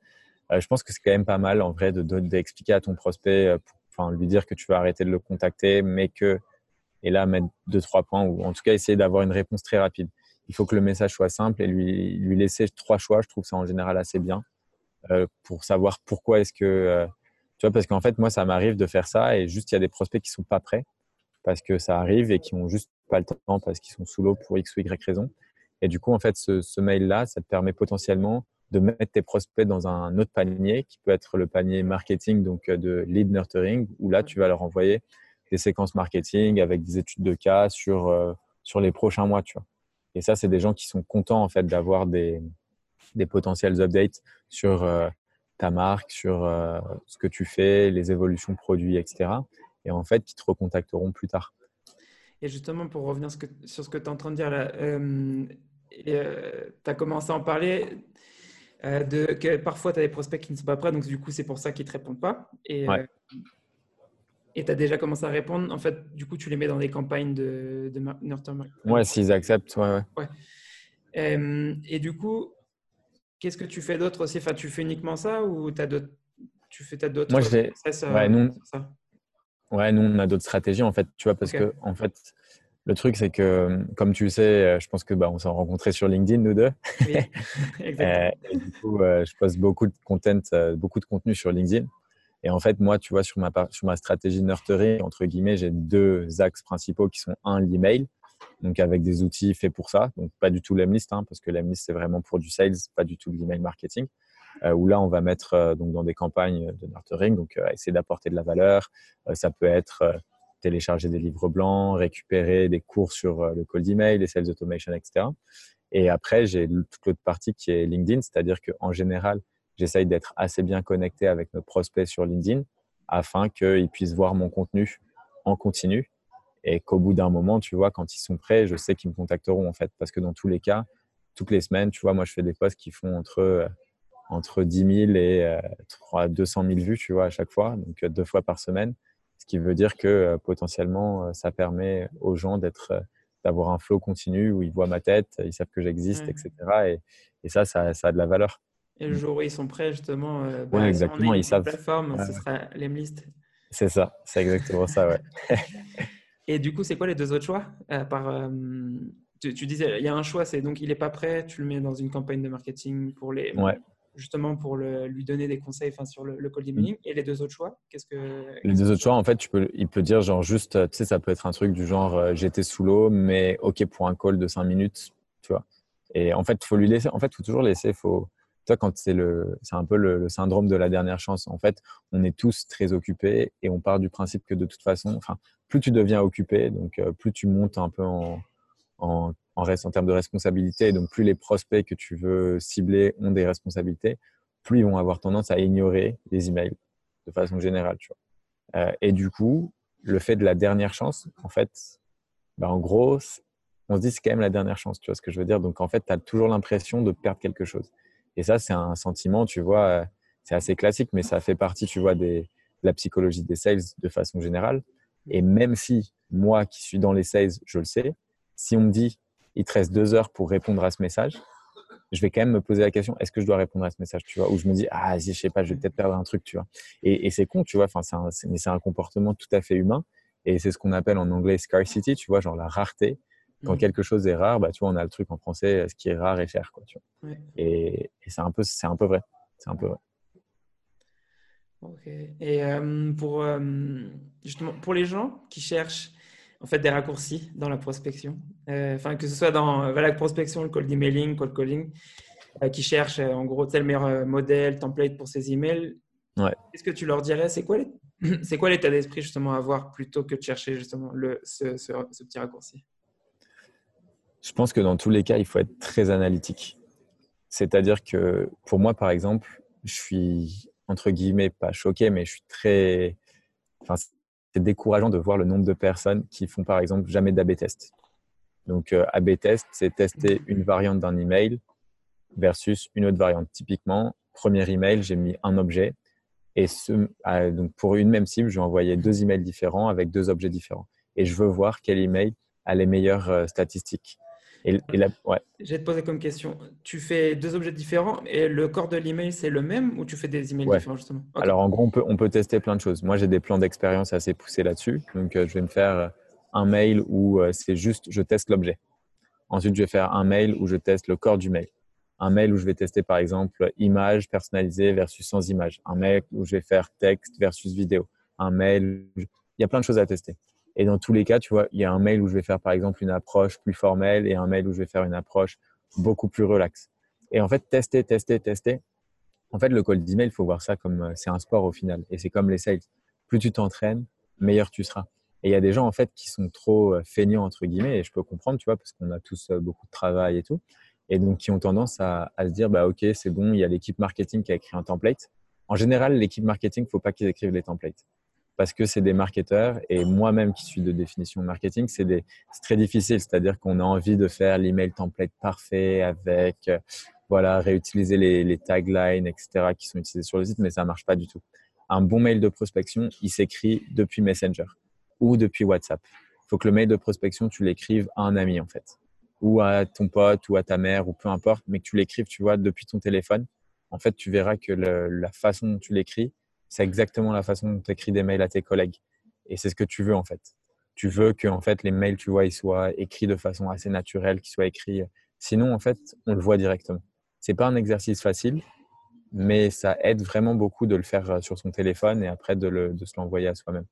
Euh, je pense que c'est quand même pas mal, en vrai, d'expliquer à ton prospect, euh, enfin, lui dire que tu vas arrêter de le contacter, mais que, et là, mettre deux, trois points, ou en tout cas, essayer d'avoir une réponse très rapide. Il faut que le message soit simple et lui, lui laisser trois choix. Je trouve ça en général assez bien pour savoir pourquoi est-ce que. tu vois, parce qu'en fait, moi, ça m'arrive de faire ça et juste, il y a des prospects qui sont pas prêts parce que ça arrive et qui ont juste pas le temps parce qu'ils sont sous l'eau pour X ou Y raison. Et du coup, en fait, ce, mail-là, ça te permet potentiellement de mettre tes prospects dans un autre panier qui peut être le panier marketing, donc euh, de lead nurturing, où là, tu vas leur envoyer des séquences marketing avec des études de cas sur, euh, sur les prochains mois, tu vois. Et ça, c'est des gens qui sont contents, en fait, d'avoir des, des potentiels updates sur euh, ta marque, sur ce que tu fais, les évolutions produits, etc. Et en fait, qui te recontacteront plus tard.
Et justement, pour revenir sur ce que tu es en train de dire là, euh, euh, tu as commencé à en parler euh, de que parfois tu as des prospects qui ne sont pas prêts, donc du coup, c'est pour ça qu'ils ne te répondent pas. Et tu as déjà commencé à répondre. En fait, du coup, tu les mets dans des campagnes de, de
Ouais, s'ils acceptent, ouais.
ouais. et du coup, qu'est-ce que tu fais d'autre aussi? Enfin, Tu fais uniquement ça ou as tu fais d'autres
Moi, j'ai. Ouais, non. Ça? Ouais, nous, on a d'autres stratégies, en fait, tu vois, parce que, en fait, le truc, c'est que, comme tu le sais, euh, je pense que bah, on s'est rencontrés sur LinkedIn, nous deux. Oui, [laughs] [laughs] exactement. et, du coup, euh, je poste beaucoup de content, euh, beaucoup de contenu sur LinkedIn. Et en fait, moi, tu vois, sur ma, sur ma stratégie nurturing, entre guillemets, j'ai deux axes principaux qui sont un, l'email, donc avec des outils faits pour ça. Donc, pas du tout l'Emlist, hein, parce que l'Emlist, c'est vraiment pour du sales, pas du tout l'email marketing. Euh, où là, on va mettre euh, donc dans des campagnes de nurturing, donc euh, essayer d'apporter de la valeur. ça peut être télécharger des livres blancs, récupérer des cours sur le cold email, les sales automation, etc. Et après, j'ai toute l'autre partie qui est LinkedIn, c'est-à-dire qu'en général, j'essaye d'être assez bien connecté avec nos prospects sur LinkedIn afin qu'ils puissent voir mon contenu en continu et qu'au bout d'un moment, tu vois, quand ils sont prêts, je sais qu'ils me contacteront en fait. Parce que dans tous les cas, toutes les semaines, tu vois, moi, je fais des posts qui font entre entre 10 000 et 200 euh, 000 vues, tu vois, à chaque fois, donc euh, deux fois par semaine. Ce qui veut dire que euh, potentiellement, ça permet aux gens d'être, d'avoir un flow continu où ils voient ma tête, ils savent que j'existe, etc. Et, et ça, ça, a de la valeur.
Et le jour où ils sont prêts, justement,
bah, exactement, ils savent.
plateforme, ce sera l'Emlist.
C'est ça, c'est exactement ça, ouais. [laughs]
et du coup, c'est quoi les deux autres choix par, tu, disais, il y a un choix, c'est donc il n'est pas prêt, tu le mets dans une campagne de marketing pour les,
ouais.
Justement pour le, lui donner des conseils sur le, le cold emailing. Et les deux autres choix, qu'est-ce que
Les deux autres choix, en fait, tu peux, il peut dire genre juste, tu sais, ça peut être un truc du genre, euh, j'étais sous l'eau, mais ok pour un call de 5 minutes, tu vois. Et en fait, faut lui laisser. En fait, faut toujours laisser. Faut, toi, quand c'est le, c'est un peu le, syndrome de la dernière chance. En fait, on est tous très occupés et on part du principe que de toute façon, enfin, plus tu deviens occupé, donc euh, plus tu montes un peu en, en, en, en termes de responsabilité, donc plus les prospects que tu veux cibler ont des responsabilités, plus ils vont avoir tendance à ignorer les emails de façon générale. Euh, et du coup, le fait de la dernière chance, en fait, bah, en gros, on se dit c'est quand même la dernière chance, tu vois ce que je veux dire? Donc en fait, tu as toujours l'impression de perdre quelque chose. Et ça, c'est un sentiment, tu vois, euh, c'est assez classique, mais ça fait partie, tu vois, de la psychologie des sales de façon générale. Et même si moi qui suis dans les sales, je le sais, si on me dit il te reste deux heures pour répondre à ce message, je vais quand même me poser la question est-ce que je dois répondre à ce message, tu vois? Ou je me dis ah, je sais pas, je vais peut-être perdre un truc, tu vois? Et, c'est con, tu vois. Enfin, c'est mais c'est un comportement tout à fait humain. Et c'est ce qu'on appelle en anglais scarcity, tu vois, genre la rareté quand mmh. quelque chose est rare, bah, tu vois, on a le truc en français, ce qui est rare est cher. Quoi, tu vois? Et, c'est un, peu, un peu vrai. C'est un peu vrai.
Ok. Et euh, pour, euh, justement, pour les gens qui cherchent en fait, des raccourcis dans la prospection, euh, enfin, que ce soit dans la prospection, le cold emailing, cold calling, qui cherchent en gros tel meilleur modèle, template pour ces emails,
ouais.
qu'est-ce que tu leur dirais? C'est quoi [clears throat] c'est quoi l'état d'esprit justement à avoir plutôt que de chercher justement le, ce, ce petit raccourci?
Je pense que dans tous les cas, il faut être très analytique. C'est-à-dire que pour moi, par exemple, je suis entre guillemets pas choqué, mais je suis très. Enfin, c'est décourageant de voir le nombre de personnes qui font par exemple jamais d'AB test. Donc euh, AB test, c'est tester une variante d'un email versus une autre variante. Typiquement, premier email, j'ai mis un objet et ce, donc pour une même cible, je vais envoyer deux emails différents avec deux objets différents. Et je veux voir quel email a les meilleures euh, statistiques. Et, ouais.
Vais te poser comme question. Tu fais deux objets différents et le corps de l'email, c'est le même ou tu fais des emails différents justement?
Alors en gros, on peut, on peut tester plein de choses. Moi, j'ai des plans d'expérience assez poussés là-dessus. Donc, euh, je vais me faire euh, un mail où euh, c'est juste je teste l'objet. Ensuite, je vais faire un mail où je teste le corps du mail. Un mail où je vais tester par exemple image personnalisée versus sans image. Un mail où je vais faire texte versus vidéo. Un mail, il y a plein de choses à tester. Et dans tous les cas, tu vois, il y a un mail où je vais faire par exemple une approche plus formelle et un mail où je vais faire une approche beaucoup plus relaxe. Et en fait, tester, tester, tester. En fait, le cold email, il faut voir ça comme euh, c'est un sport au final. Et c'est comme les sales. Plus tu t'entraînes, meilleur tu seras. Et il y a des gens en fait qui sont trop euh, feignants entre guillemets, et je peux comprendre, tu vois, parce qu'on a tous euh, beaucoup de travail et tout, et donc qui ont tendance à, à se dire, bah ok, c'est bon, il y a l'équipe marketing qui a écrit un template. En général, l'équipe marketing, faut pas qu'ils écrivent les templates parce que c'est des marketeurs et moi-même qui suis de définition marketing, c'est très difficile. C'est-à-dire qu'on a envie de faire l'email template parfait avec, euh, voilà, réutiliser les, taglines, etc., qui sont utilisés sur le site, mais ça marche pas du tout. Un bon mail de prospection, il s'écrit depuis Messenger ou depuis WhatsApp. Il faut que le mail de prospection, tu l'écrives à un ami, en fait, ou à ton pote ou à ta mère ou peu importe, mais que tu l'écrives, tu vois, depuis ton téléphone. En fait, tu verras que la façon dont tu l'écris, c'est exactement la façon dont tu écris des mails à tes collègues. Et c'est ce que tu veux en fait. Tu veux que en fait les mails, tu vois, ils soient écrits de façon assez naturelle, qu'ils soient écrits. Sinon, en fait, on le voit directement. C'est pas un exercice facile, mais ça aide vraiment beaucoup de le faire euh, sur son téléphone et après de, le, de se l'envoyer à soi-même.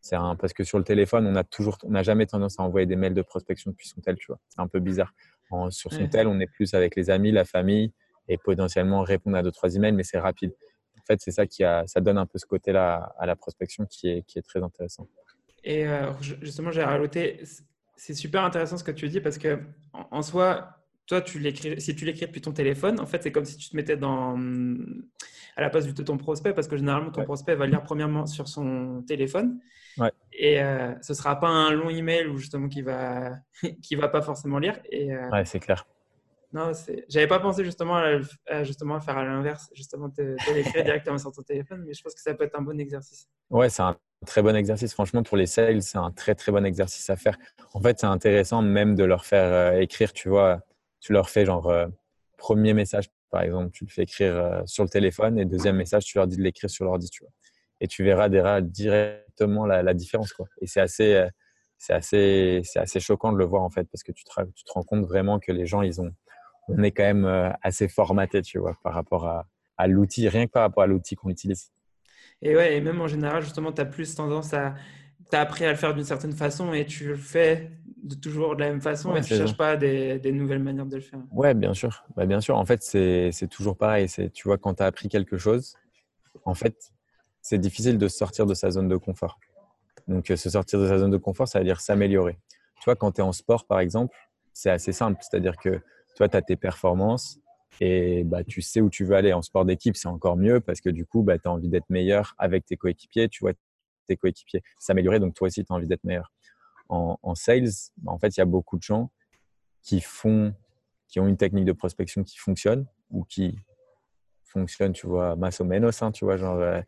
C'est un, parce que sur le téléphone, on a toujours, on n'a jamais tendance à envoyer des mails de prospection depuis son tel, tu vois. C'est un peu bizarre. sur son tel, on est plus avec les amis, la famille et potentiellement répondre à deux trois emails, mais c'est rapide en fait, c'est ça qui a, ça donne un peu ce côté-là à la prospection qui est, qui est très intéressant.
Et euh, justement, j'ai rajouté, c'est super intéressant ce que tu dis parce que en, soi, toi, tu l'écris, si tu l'écris depuis ton téléphone, en fait, c'est comme si tu te mettais dans, à la place de ton prospect parce que généralement, ton prospect va lire premièrement sur son téléphone.
Ouais.
Et euh, ce ne sera pas un long email ou justement qui va, [laughs] qui va pas forcément lire. Et,
euh, ouais, c'est clair.
Non, j'avais pas pensé justement à, justement faire à l'inverse, justement de l'écrire directement sur ton téléphone, mais je pense que ça peut être un bon exercice.
Ouais, c'est un très bon exercice. Franchement, pour les sales, c'est un très très bon exercice à faire. En fait, c'est intéressant même de leur faire euh, écrire, tu vois, tu leur fais genre euh, premier message, par exemple, tu le fais écrire euh, sur le téléphone et deuxième message, tu leur dis de l'écrire sur l'ordi, tu vois. Et tu verras directement la, différence, quoi. Et c'est assez c'est assez, assez choquant de le voir en fait, parce que tu te rends compte vraiment que les gens, ils ont, on est quand même euh, assez formaté, tu vois, par rapport à, à l'outil, rien que par rapport à l'outil qu'on utilise.
Et ouais, et même en général, justement, tu as plus tendance à, tu as appris à le faire d'une certaine façon et tu le fais de toujours de la même façon et tu ne cherches pas des, des, nouvelles manières de le faire.
Ouais, bien sûr. Bah, bien sûr. En fait, c'est toujours pareil. Tu vois, quand tu as appris quelque chose, en fait, c'est difficile de sortir de sa zone de confort. Donc, euh, se sortir de sa zone de confort, ça veut dire s'améliorer. Tu vois, quand tu es en sport, par exemple, c'est assez simple. C'est-à-dire que tu as tes performances et bah, tu sais où tu veux aller. En sport d'équipe, c'est encore mieux parce que du coup, bah, tu as envie d'être meilleur avec tes coéquipiers. Tu vois tes coéquipiers s'améliorer, donc toi aussi, tu as envie d'être meilleur. En, sales, bah, en fait, il y a beaucoup de gens qui font, qui ont une technique de prospection qui fonctionne ou qui fonctionne, tu vois, más o menos, hein, tu vois, genre euh,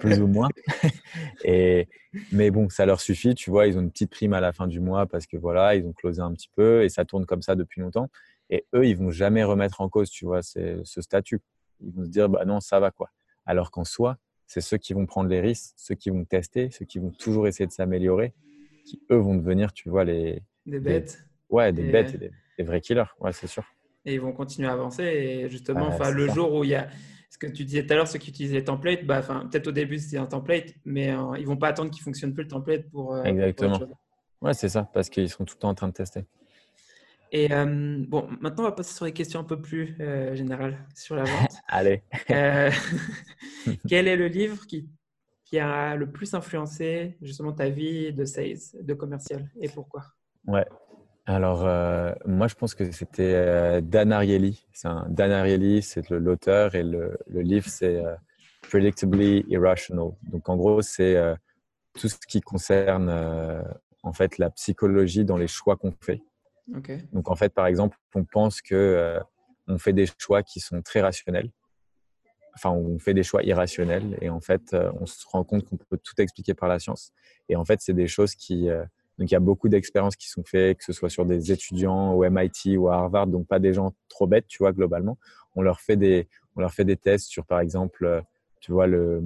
plus ou moins. [laughs] et, mais bon, ça leur suffit, tu vois, ils ont une petite prime à la fin du mois parce que voilà, ils ont closé un petit peu et ça tourne comme ça depuis longtemps. Et eux, ils vont jamais remettre en cause, tu vois, ce statut. Ils vont se dire, bah non, ça va quoi. Alors qu'en soi, c'est ceux qui vont prendre les risques, ceux qui vont tester, ceux qui vont toujours essayer de s'améliorer, qui eux vont devenir, tu vois, les.
Des bêtes.
ouais, des bêtes et des, vrais killers, ouais, c'est sûr.
Et ils vont continuer à avancer. Et justement, enfin, le jour où il y a ce que tu disais tout à l'heure, ceux qui utilisent les templates, bah, peut-être au début c'était un template, mais euh, ils vont pas attendre qu'il fonctionne plus le template pour.
Euh, Exactement. ouais, c'est ça, parce qu'ils sont tout le temps en train de tester.
Et euh, bon, maintenant on va passer sur les questions un peu plus générales sur la vente. [laughs]
Allez. [laughs]
quel est le livre qui, qui a le plus influencé justement ta vie de sales, de commercial, et pourquoi?
Ouais, alors, euh, moi, je pense que c'était euh, Dan Ariely. Dan Ariely, c'est l'auteur et le, livre, c'est euh, Predictably Irrational. Donc, en gros, c'est tout ce qui concerne en fait la psychologie dans les choix qu'on fait. Donc, en fait, par exemple, on pense que on fait des choix qui sont très rationnels. Enfin, on fait des choix irrationnels et en fait, on se rend compte qu'on peut tout expliquer par la science. Et en fait, c'est des choses qui donc il y a beaucoup d'expériences qui sont faites, que ce soit sur des étudiants au MIT ou à Harvard, donc pas des gens trop bêtes, tu vois, globalement. On leur fait des, on leur fait des tests sur, par exemple, euh, tu vois, le,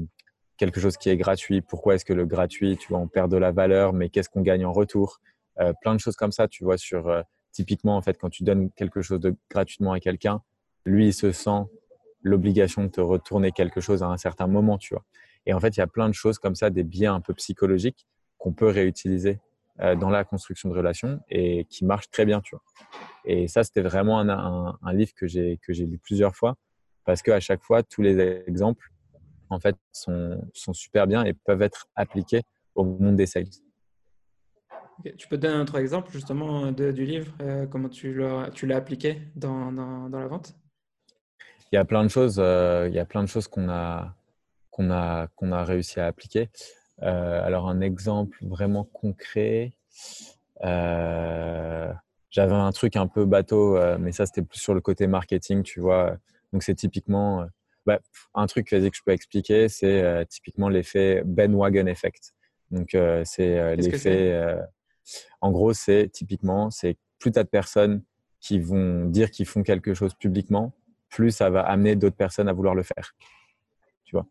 quelque chose qui est gratuit. Pourquoi est-ce que le gratuit, tu vois, on perd de la valeur, mais qu'est-ce qu'on gagne en retour? Euh, Plein de choses comme ça, tu vois, sur euh, typiquement, en fait, quand tu donnes quelque chose de gratuitement à quelqu'un, lui, il se sent l'obligation de te retourner quelque chose à un certain moment, tu vois. Et en fait, il y a plein de choses comme ça, des biais un peu psychologiques qu'on peut réutiliser euh, dans la construction de relations et qui marche très bien, tu vois. Et ça, c'était vraiment un, un, livre que j'ai que j'ai lu plusieurs fois parce qu'à chaque fois, tous les exemples, en fait, sont, sont super bien et peuvent être appliqués au monde des sales.
Tu peux donner un autre exemple justement du livre, euh, comment tu l'as, appliqué dans, dans, dans, la vente?
Il y a plein de choses, euh, il y a plein de choses qu'on a, qu'on a, qu'on a réussi à appliquer. Euh, alors, un exemple vraiment concret. Euh, j'avais un truc un peu bateau, euh, mais ça, c'était plus sur le côté marketing, tu vois. Donc, c'est typiquement bah, un truc que je peux expliquer, c'est typiquement l'effet Ben Wagon Effect. Donc, c'est l'effet. En gros, c'est typiquement, c'est plus tu as de personnes qui vont dire qu'ils font quelque chose publiquement, plus ça va amener d'autres personnes à vouloir le faire. Tu vois?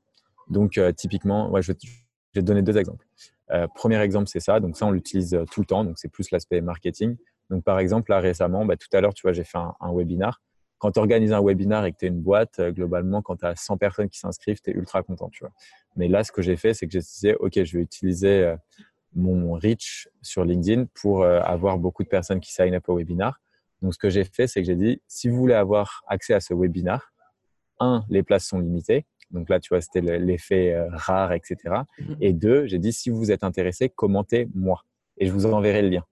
Donc, typiquement, ouais, je, vais te donner deux exemples. Euh, premier exemple, c'est ça. Donc ça, on l'utilise euh, tout le temps. Donc c'est plus l'aspect marketing. Donc par exemple, là récemment, bah, tout à l'heure, tu vois, j'ai fait un, webinar. Quand tu organises un webinar et que tu es une boîte, euh, globalement, quand tu as 100 personnes qui s'inscrivent, tu es ultra content, tu vois. Mais là, ce que j'ai fait, c'est que j'ai dit, OK, je vais utiliser mon reach sur LinkedIn pour avoir beaucoup de personnes qui sign up au webinar. Donc ce que j'ai fait, c'est que j'ai dit, si vous voulez avoir accès à ce webinar, un, les places sont limitées. Donc là, tu vois, c'était l'effet euh, rare, etc. Mhm. Et deux, j'ai dit, si vous êtes intéressé, commentez moi. Et je vous enverrai le lien.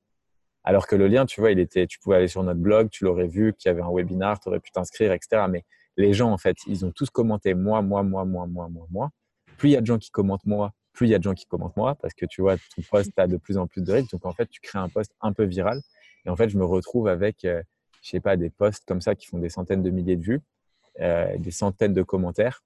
Alors que le lien, tu vois, il était, tu pouvais aller sur notre blog, tu l'aurais vu, qu'il y avait un webinar, tu aurais pu t'inscrire, etc. Mais les gens, en fait, ils ont tous commenté moi, moi, moi, moi, moi, moi, moi. Plus il y a de gens qui commentent moi, plus il y a de gens qui commentent moi, parce que tu vois, ton post a de plus en plus de rythme. Donc en fait, tu crées un post un peu viral. Et en fait, je me retrouve avec, euh, je sais pas, des posts comme ça qui font des centaines de milliers de vues, euh, des centaines de commentaires.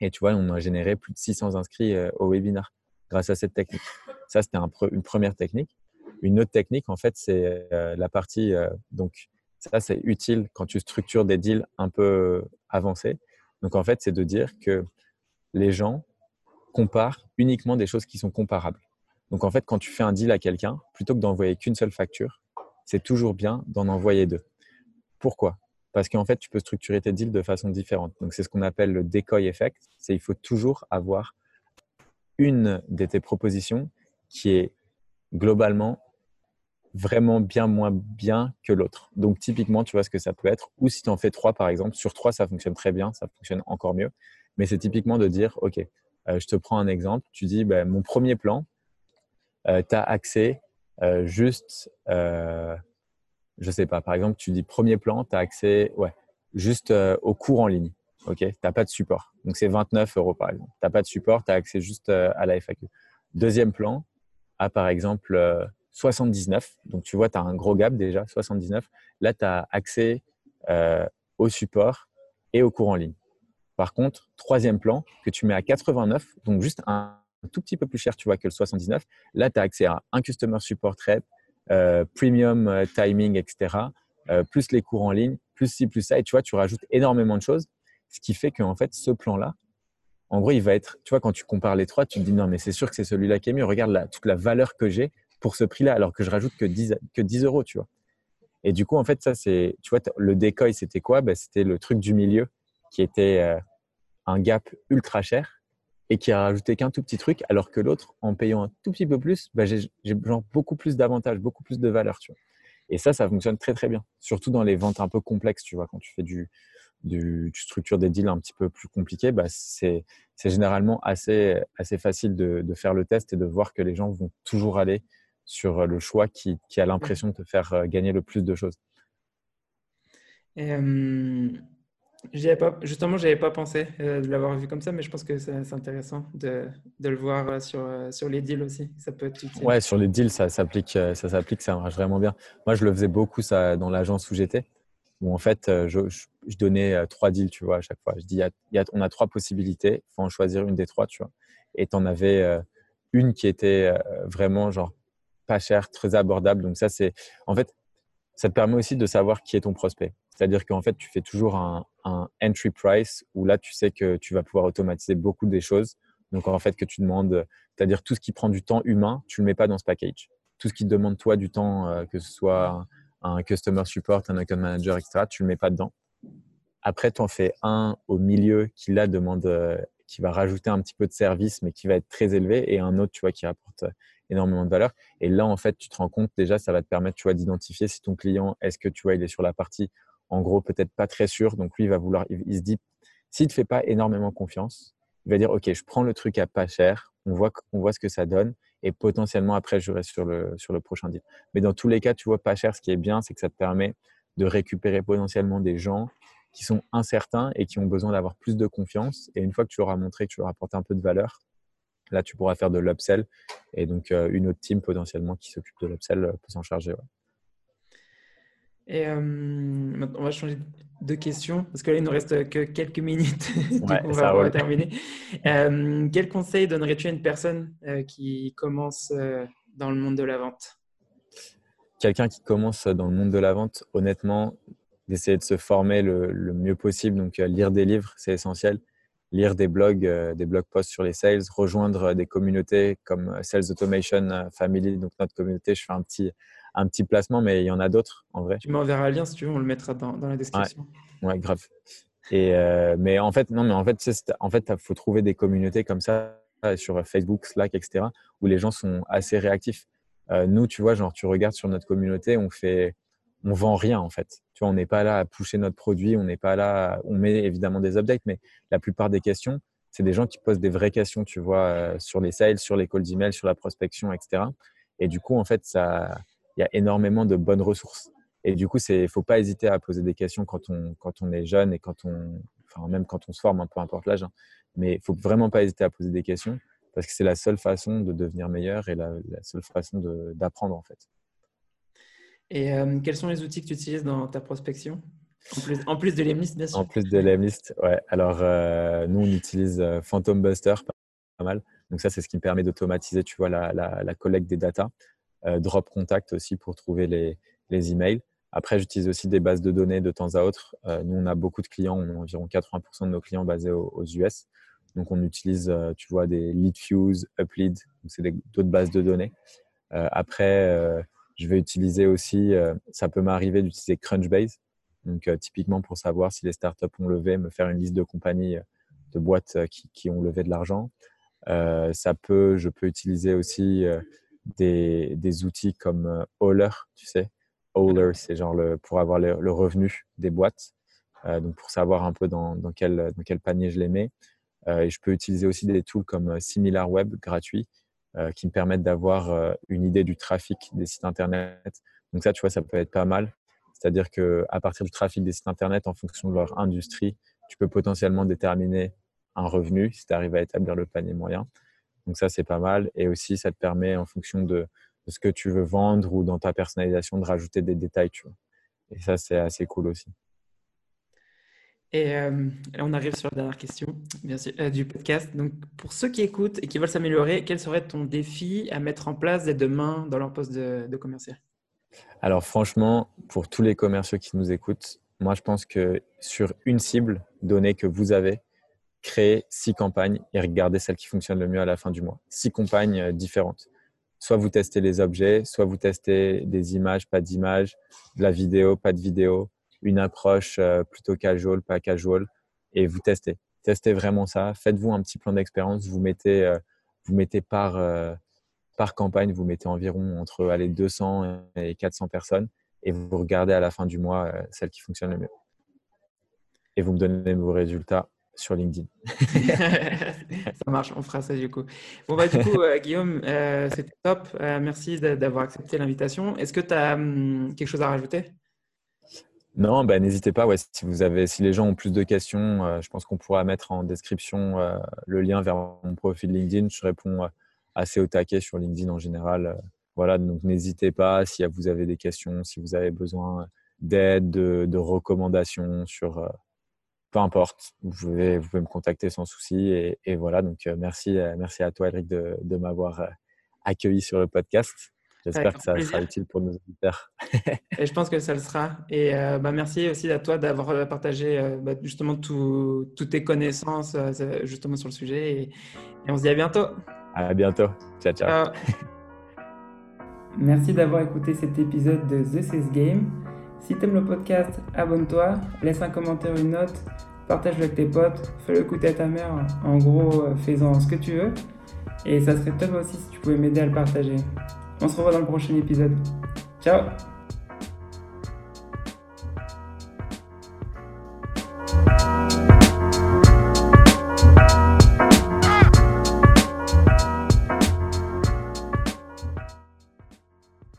Et tu vois, on a généré plus de 600 inscrits euh, au webinar grâce à cette technique. Ça, c'était une première technique. Une autre technique, en fait, c'est euh, la partie. Donc, ça, c'est utile quand tu structures des deals un peu avancés. Donc, en fait, c'est de dire que les gens comparent uniquement des choses qui sont comparables. Donc en fait, quand tu fais un deal à quelqu'un, plutôt que d'envoyer qu'une seule facture, c'est toujours bien d'en envoyer deux. Pourquoi? Parce qu'en fait, tu peux structurer tes deals de façon différente. Donc c'est ce qu'on appelle le decoy effect. C'est il faut toujours avoir une de tes propositions qui est globalement vraiment bien moins bien que l'autre. Donc typiquement, tu vois ce que ça peut être. Ou si tu en fais trois, par exemple, sur trois, ça fonctionne très bien, ça fonctionne encore mieux. Mais c'est typiquement de dire, OK, je te prends un exemple. Tu dis, ben, mon premier plan, euh, tu as accès euh, juste, je sais pas, par exemple, tu dis premier plan, tu as accès ouais, juste au cours en ligne. Tu n'as pas de support. Donc c'est 29 euros par exemple. Tu n'as pas de support, tu as accès juste à la FAQ. Deuxième plan, à par exemple 79. Donc tu vois, tu as un gros gap déjà, 79. Là, tu as accès au support et au cours en ligne. Par contre, troisième plan que tu mets à 89, donc juste un, tout petit peu plus cher, tu vois, que le 79. Là, tu as accès à un customer support rep, euh, premium euh, timing, etc. Euh, plus les cours en ligne, plus ci, plus ça. Et tu vois, tu rajoutes énormément de choses. Ce qui fait qu'en fait, ce plan-là, en gros, il va être, tu vois, quand tu compares les trois, tu te dis non, mais c'est sûr que c'est celui-là qui est mieux. Regarde là, toute la valeur que j'ai pour ce prix-là, alors que je rajoute que 10, que 10 euros, tu vois. Et du coup, en fait, ça, c'est, tu vois, le décoil, c'était quoi? Ben, C'était le truc du milieu qui était euh, un gap ultra cher et qui a rajouté qu'un tout petit truc, alors que l'autre, en payant un tout petit peu plus, ben, j'ai beaucoup plus d'avantages, beaucoup plus de valeur. Et ça, ça fonctionne très très bien, surtout dans les ventes un peu complexes, tu vois, quand tu fais du, du tu structures des deals un petit peu plus compliqués, bah, c'est généralement assez, assez facile de, faire le test et de voir que les gens vont toujours aller sur le choix qui, a l'impression de te faire euh, gagner le plus de choses.
Justement, je n'avais pas pensé euh, de l'avoir vu comme ça, mais je pense que c'est intéressant de, de, le voir euh, sur, euh, sur les deals aussi. Ça peut être utile.
Ouais, sur les deals, ça s'applique, ça s'applique, ça marche vraiment bien. Moi, je le faisais beaucoup ça dans l'agence où j'étais, où en fait, je, donnais trois deals, tu vois, à chaque fois. Je dis, on a trois possibilités, il faut en choisir une des trois, tu vois. Et tu en avais une qui était vraiment genre pas chère, très abordable. Donc ça, c'est en fait, ça te permet aussi de savoir qui est ton prospect. C'est-à-dire qu'en fait, tu fais toujours un, entry price où là, tu sais que tu vas pouvoir automatiser beaucoup des choses. Donc, en fait, que tu demandes, c'est-à-dire tout ce qui prend du temps humain, tu ne le mets pas dans ce package. Tout ce qui demande, toi, du temps, euh, que ce soit un, customer support, un account manager, etc., tu ne le mets pas dedans. Après, tu en fais un au milieu qui, là, demande, euh, qui va rajouter un petit peu de service, mais qui va être très élevé, et un autre, tu vois, qui apporte énormément de valeur. Et là, en fait, tu te rends compte déjà, ça va te permettre, tu vois, d'identifier si ton client, est-ce que tu vois, il est sur la partie en gros, peut-être pas très sûr. Donc, lui, il va vouloir, il, se dit, s'il ne te fait pas énormément confiance, il va dire, OK, je prends le truc à pas cher, on voit, on voit ce que ça donne et potentiellement après, je reste sur le, sur le prochain deal. Mais dans tous les cas, tu vois, pas cher, ce qui est bien, c'est que ça te permet de récupérer potentiellement des gens qui sont incertains et qui ont besoin d'avoir plus de confiance. Et une fois que tu leur as montré que tu leur as apporté un peu de valeur, là, tu pourras faire de l'upsell. Et donc, euh, une autre team potentiellement qui s'occupe de l'upsell euh, peut s'en charger.
Et euh, on va changer de question parce que là, il nous reste que quelques minutes. [laughs] du coup, on va, terminer. Euh, quel conseil donnerais-tu à une personne euh, qui commence dans le monde de la vente?
Quelqu'un qui commence dans le monde de la vente, honnêtement, d'essayer de se former le, le, mieux possible. Donc, lire des livres, c'est essentiel. Lire des blogs, des blog posts sur les sales, rejoindre des communautés comme Sales Automation Family, donc notre communauté. Je fais un petit, un petit placement, mais il y en a d'autres en vrai.
Tu m'enverras un lien si tu veux, on le mettra dans, dans la description.
Ouais, grave. Et euh, mais en fait, non, mais en fait, en fait, il faut trouver des communautés comme ça sur Facebook, Slack, etc., où les gens sont assez réactifs. Euh, nous, tu vois, genre, tu regardes sur notre communauté, on fait, on vend rien en fait. Tu vois, on n'est pas là à pousser notre produit, on n'est pas là, on met évidemment des updates, mais la plupart des questions, c'est des gens qui posent des vraies questions, tu vois, euh, sur les sales, sur les calls d'email, sur la prospection, etc. Et du coup, en fait, ça, il y a énormément de bonnes ressources. Et du coup, il ne faut pas hésiter à poser des questions quand on, quand on est jeune et quand on, enfin, même quand on se forme, hein, peu importe l'âge. Hein. Mais il faut vraiment pas hésiter à poser des questions parce que c'est la seule façon de devenir meilleur et la, seule façon d'apprendre en fait.
Et euh, quels sont les outils que tu utilises dans ta prospection? En plus, de l'Emlist, bien sûr.
En plus de l'Emlist, ouais. Alors, euh, nous, on utilise euh, Phantom Buster, pas mal. Donc, ça, c'est ce qui me permet d'automatiser, tu vois, la, collecte des datas. Euh, drop Contact aussi pour trouver les, les emails. Après, j'utilise aussi des bases de données de temps à autre. Nous, on a beaucoup de clients, on a environ 80% de nos clients basés aux, US. Donc, on utilise, tu vois, des LeadFuse, UpLead, c'est d'autres bases de données. après, je vais utiliser aussi, ça peut m'arriver d'utiliser Crunchbase. Donc, typiquement, pour savoir si les startups ont levé, me faire une liste de compagnies, de boîtes qui, qui ont levé de l'argent. ça peut, je peux utiliser aussi des, des, outils comme Hauler, tu sais. Hauler, c'est genre le, pour avoir le, le, revenu des boîtes. donc, pour savoir un peu dans, dans, quel, dans quel panier je les mets. Euh, et je peux utiliser aussi des tools comme euh, SimilarWeb gratuits euh, qui me permettent d'avoir une idée du trafic des sites internet. Donc ça, tu vois, ça peut être pas mal. C'est-à-dire qu'à partir du trafic des sites internet, en fonction de leur industrie, tu peux potentiellement déterminer un revenu si tu arrives à établir le panier moyen. Donc ça, c'est pas mal. Et aussi, ça te permet, en fonction de, de, ce que tu veux vendre ou dans ta personnalisation, de rajouter des détails. Tu vois. Et ça, c'est assez cool aussi.
Et euh, on arrive sur la dernière question euh, du podcast. Donc, pour ceux qui écoutent et qui veulent s'améliorer, quel serait ton défi à mettre en place dès demain dans leur poste de, de commercial?
Alors, franchement, pour tous les commerciaux qui nous écoutent, moi, je pense que sur une cible donnée que vous avez, créez six campagnes et regardez celle qui fonctionne le mieux à la fin du mois. Six campagnes euh, différentes. Soit vous testez les objets, soit vous testez des images, pas d'images, de la vidéo, pas de vidéo, une approche euh, plutôt casual, pas casual, et vous testez. Testez vraiment ça. Faites-vous un petit plan d'expérience. Vous mettez, euh, vous mettez par, euh, par campagne, vous mettez environ entre allez, 200 et 400 personnes, et vous regardez à la fin du mois celle qui fonctionne le mieux. Et vous me donnez vos résultats sur LinkedIn. [laughs]
ça marche, on fera ça du coup. Bon, bah, du coup, Guillaume, c'était top. merci d'avoir accepté l'invitation. Est-ce que tu as hum, quelque chose à rajouter?
Non, bah, n'hésitez pas. Si, vous avez, si les gens ont plus de questions, euh, je pense qu'on pourra mettre en description euh, le lien vers mon profil LinkedIn. Je réponds euh, assez au taquet sur LinkedIn en général. voilà, donc n'hésitez pas si vous avez des questions, si vous avez besoin d'aide, de, recommandations sur peu importe, vous pouvez, me contacter sans souci. Et, voilà, donc merci, merci à toi, Eric, de m'avoir accueilli sur le podcast. J'espère que ça sera utile pour nos auditeurs. [laughs]
et je pense que ça le sera. Et euh, bah, merci aussi à toi d'avoir euh, partagé euh, bah, justement toutes tes connaissances justement sur le sujet. Et, on se dit à bientôt.
À bientôt. ciao. ciao. [laughs]
Merci d'avoir écouté cet épisode de The Sales Game. Si tu aimes le podcast, abonne-toi, laisse un commentaire, une note, partage-le avec tes potes, fais-le écouter à ta mère. En gros, fais-en ce que tu veux. Et ça serait top aussi si tu pouvais m'aider à le partager. On se revoit dans le prochain épisode. Ciao